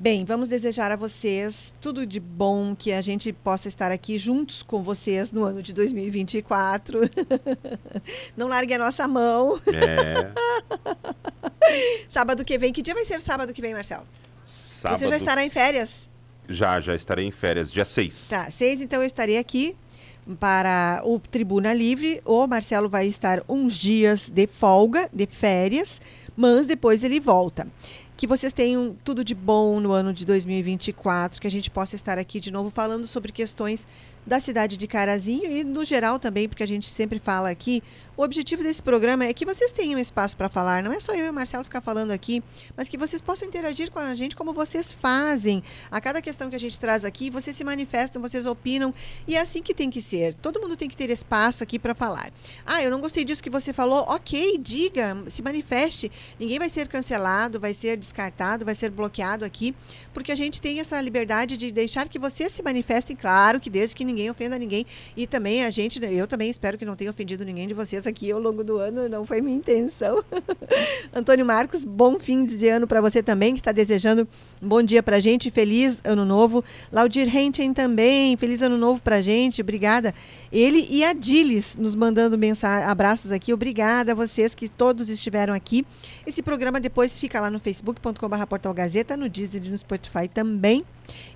Bem, vamos desejar a vocês tudo de bom, que a gente possa estar aqui juntos com vocês no ano de 2024. Não largue a nossa mão. É. sábado que vem, que dia vai ser sábado que vem, Marcelo? Sábado. Você já estará em férias? Já, já estarei em férias, dia 6. Tá, 6, então eu estarei aqui para o Tribuna Livre. O Marcelo vai estar uns dias de folga, de férias, mas depois ele volta. Que vocês tenham tudo de bom no ano de 2024, que a gente possa estar aqui de novo falando sobre questões da cidade de Carazinho e no geral também, porque a gente sempre fala aqui o objetivo desse programa é que vocês tenham espaço para falar. Não é só eu e o Marcelo ficar falando aqui, mas que vocês possam interagir com a gente como vocês fazem. A cada questão que a gente traz aqui, vocês se manifestam, vocês opinam. E é assim que tem que ser. Todo mundo tem que ter espaço aqui para falar. Ah, eu não gostei disso que você falou. Ok, diga, se manifeste. Ninguém vai ser cancelado, vai ser descartado, vai ser bloqueado aqui, porque a gente tem essa liberdade de deixar que vocês se manifestem, claro que desde que ninguém ofenda ninguém. E também a gente, eu também espero que não tenha ofendido ninguém de vocês aqui ao longo do ano, não foi minha intenção. Antônio Marcos, bom fim de ano para você também, que está desejando bom dia para gente, feliz ano novo. Laudir Henten também, feliz ano novo para gente, obrigada. Ele e a Dilis nos mandando mensagem, abraços aqui, obrigada a vocês que todos estiveram aqui. Esse programa depois fica lá no facebook.com.br Portal Gazeta, no Disney e no Spotify também.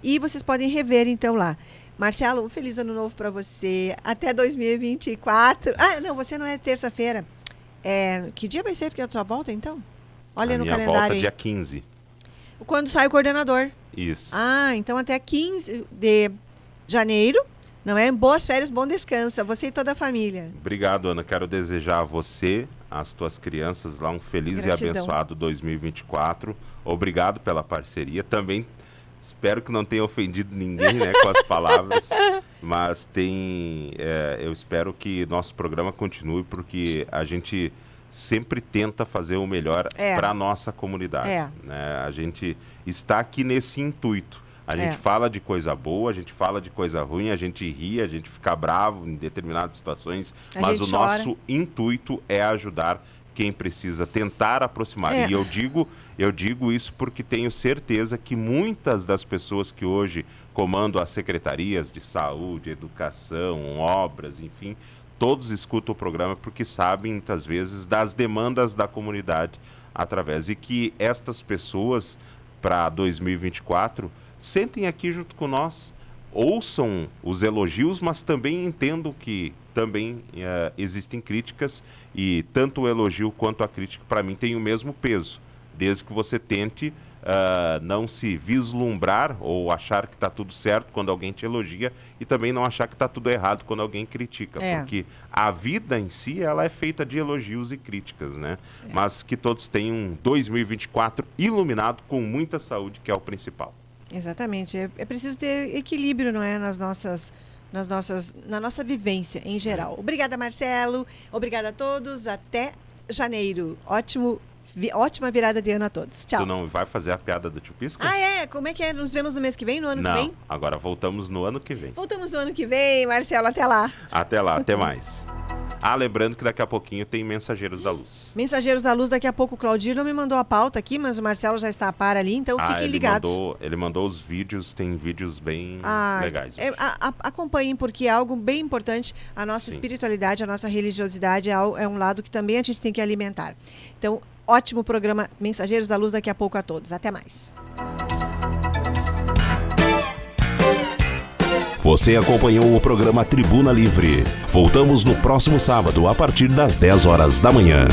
E vocês podem rever então lá. Marcelo, um feliz ano novo para você. Até 2024. Ah, não, você não é terça-feira. É, que dia vai ser que é a sua volta, então? Olha a no minha calendário. Volta dia 15. Quando sai o coordenador. Isso. Ah, então até 15 de janeiro. Não é? Boas férias, bom descanso. Você e toda a família. Obrigado, Ana. Quero desejar a você, às tuas crianças lá, um feliz Gratidão. e abençoado 2024. Obrigado pela parceria. Também Espero que não tenha ofendido ninguém né, com as palavras. Mas tem. é, eu espero que nosso programa continue, porque a gente sempre tenta fazer o melhor É. para a nossa comunidade. É. né? A gente está aqui nesse intuito. A gente É. fala de coisa boa, a gente fala de coisa ruim, a gente ri, a gente fica bravo em determinadas situações, A mas o chora. nosso intuito é ajudar quem precisa, tentar aproximar. É. E eu digo, eu digo isso porque tenho certeza que muitas das pessoas que hoje comandam as secretarias de saúde, educação, obras, enfim, todos escutam o programa porque sabem muitas vezes das demandas da comunidade através. E que estas pessoas para 2024 sentem aqui junto com nós, ouçam os elogios, mas também entendam que também eh, existem críticas. E tanto o elogio quanto a crítica para mim tem o mesmo peso, desde que você tente ah, não se vislumbrar ou achar que está tudo certo quando alguém te elogia e também não achar que está tudo errado quando alguém critica, É. porque a vida em si ela é feita de elogios e críticas, né? Mas que todos tenham um 2024 iluminado com muita saúde, que é o principal. Exatamente. É, é preciso ter equilíbrio, não é, nas nossas, nas nossas, na nossa vivência em geral. Obrigada, Marcelo. Obrigada a todos. Até janeiro. Ótimo, vi- ótima virada de ano a todos. Tchau. Tu não vai fazer a piada do tio Pisca? Ah, é? Como é que é? Nos vemos no mês que vem, no ano não, que vem? agora voltamos no ano que vem. Voltamos no ano que vem, Marcelo. Até lá. Até lá, até mais. Ah, lembrando que daqui a pouquinho tem Mensageiros da Luz. Mensageiros da Luz, daqui a pouco o Claudir não me mandou a pauta aqui, mas o Marcelo já está a par ali, então ah, fiquem ele ligados. mandou, ele mandou os vídeos, tem vídeos bem Ah, legais. é, a- a- acompanhem, porque é algo bem importante. A nossa espiritualidade, a nossa religiosidade é, é um lado que também a gente tem que alimentar. Então, ótimo programa Mensageiros da Luz daqui a pouco a todos. Até mais. Você acompanhou o programa Tribuna Livre. Voltamos no próximo sábado, a partir das 10 horas da manhã.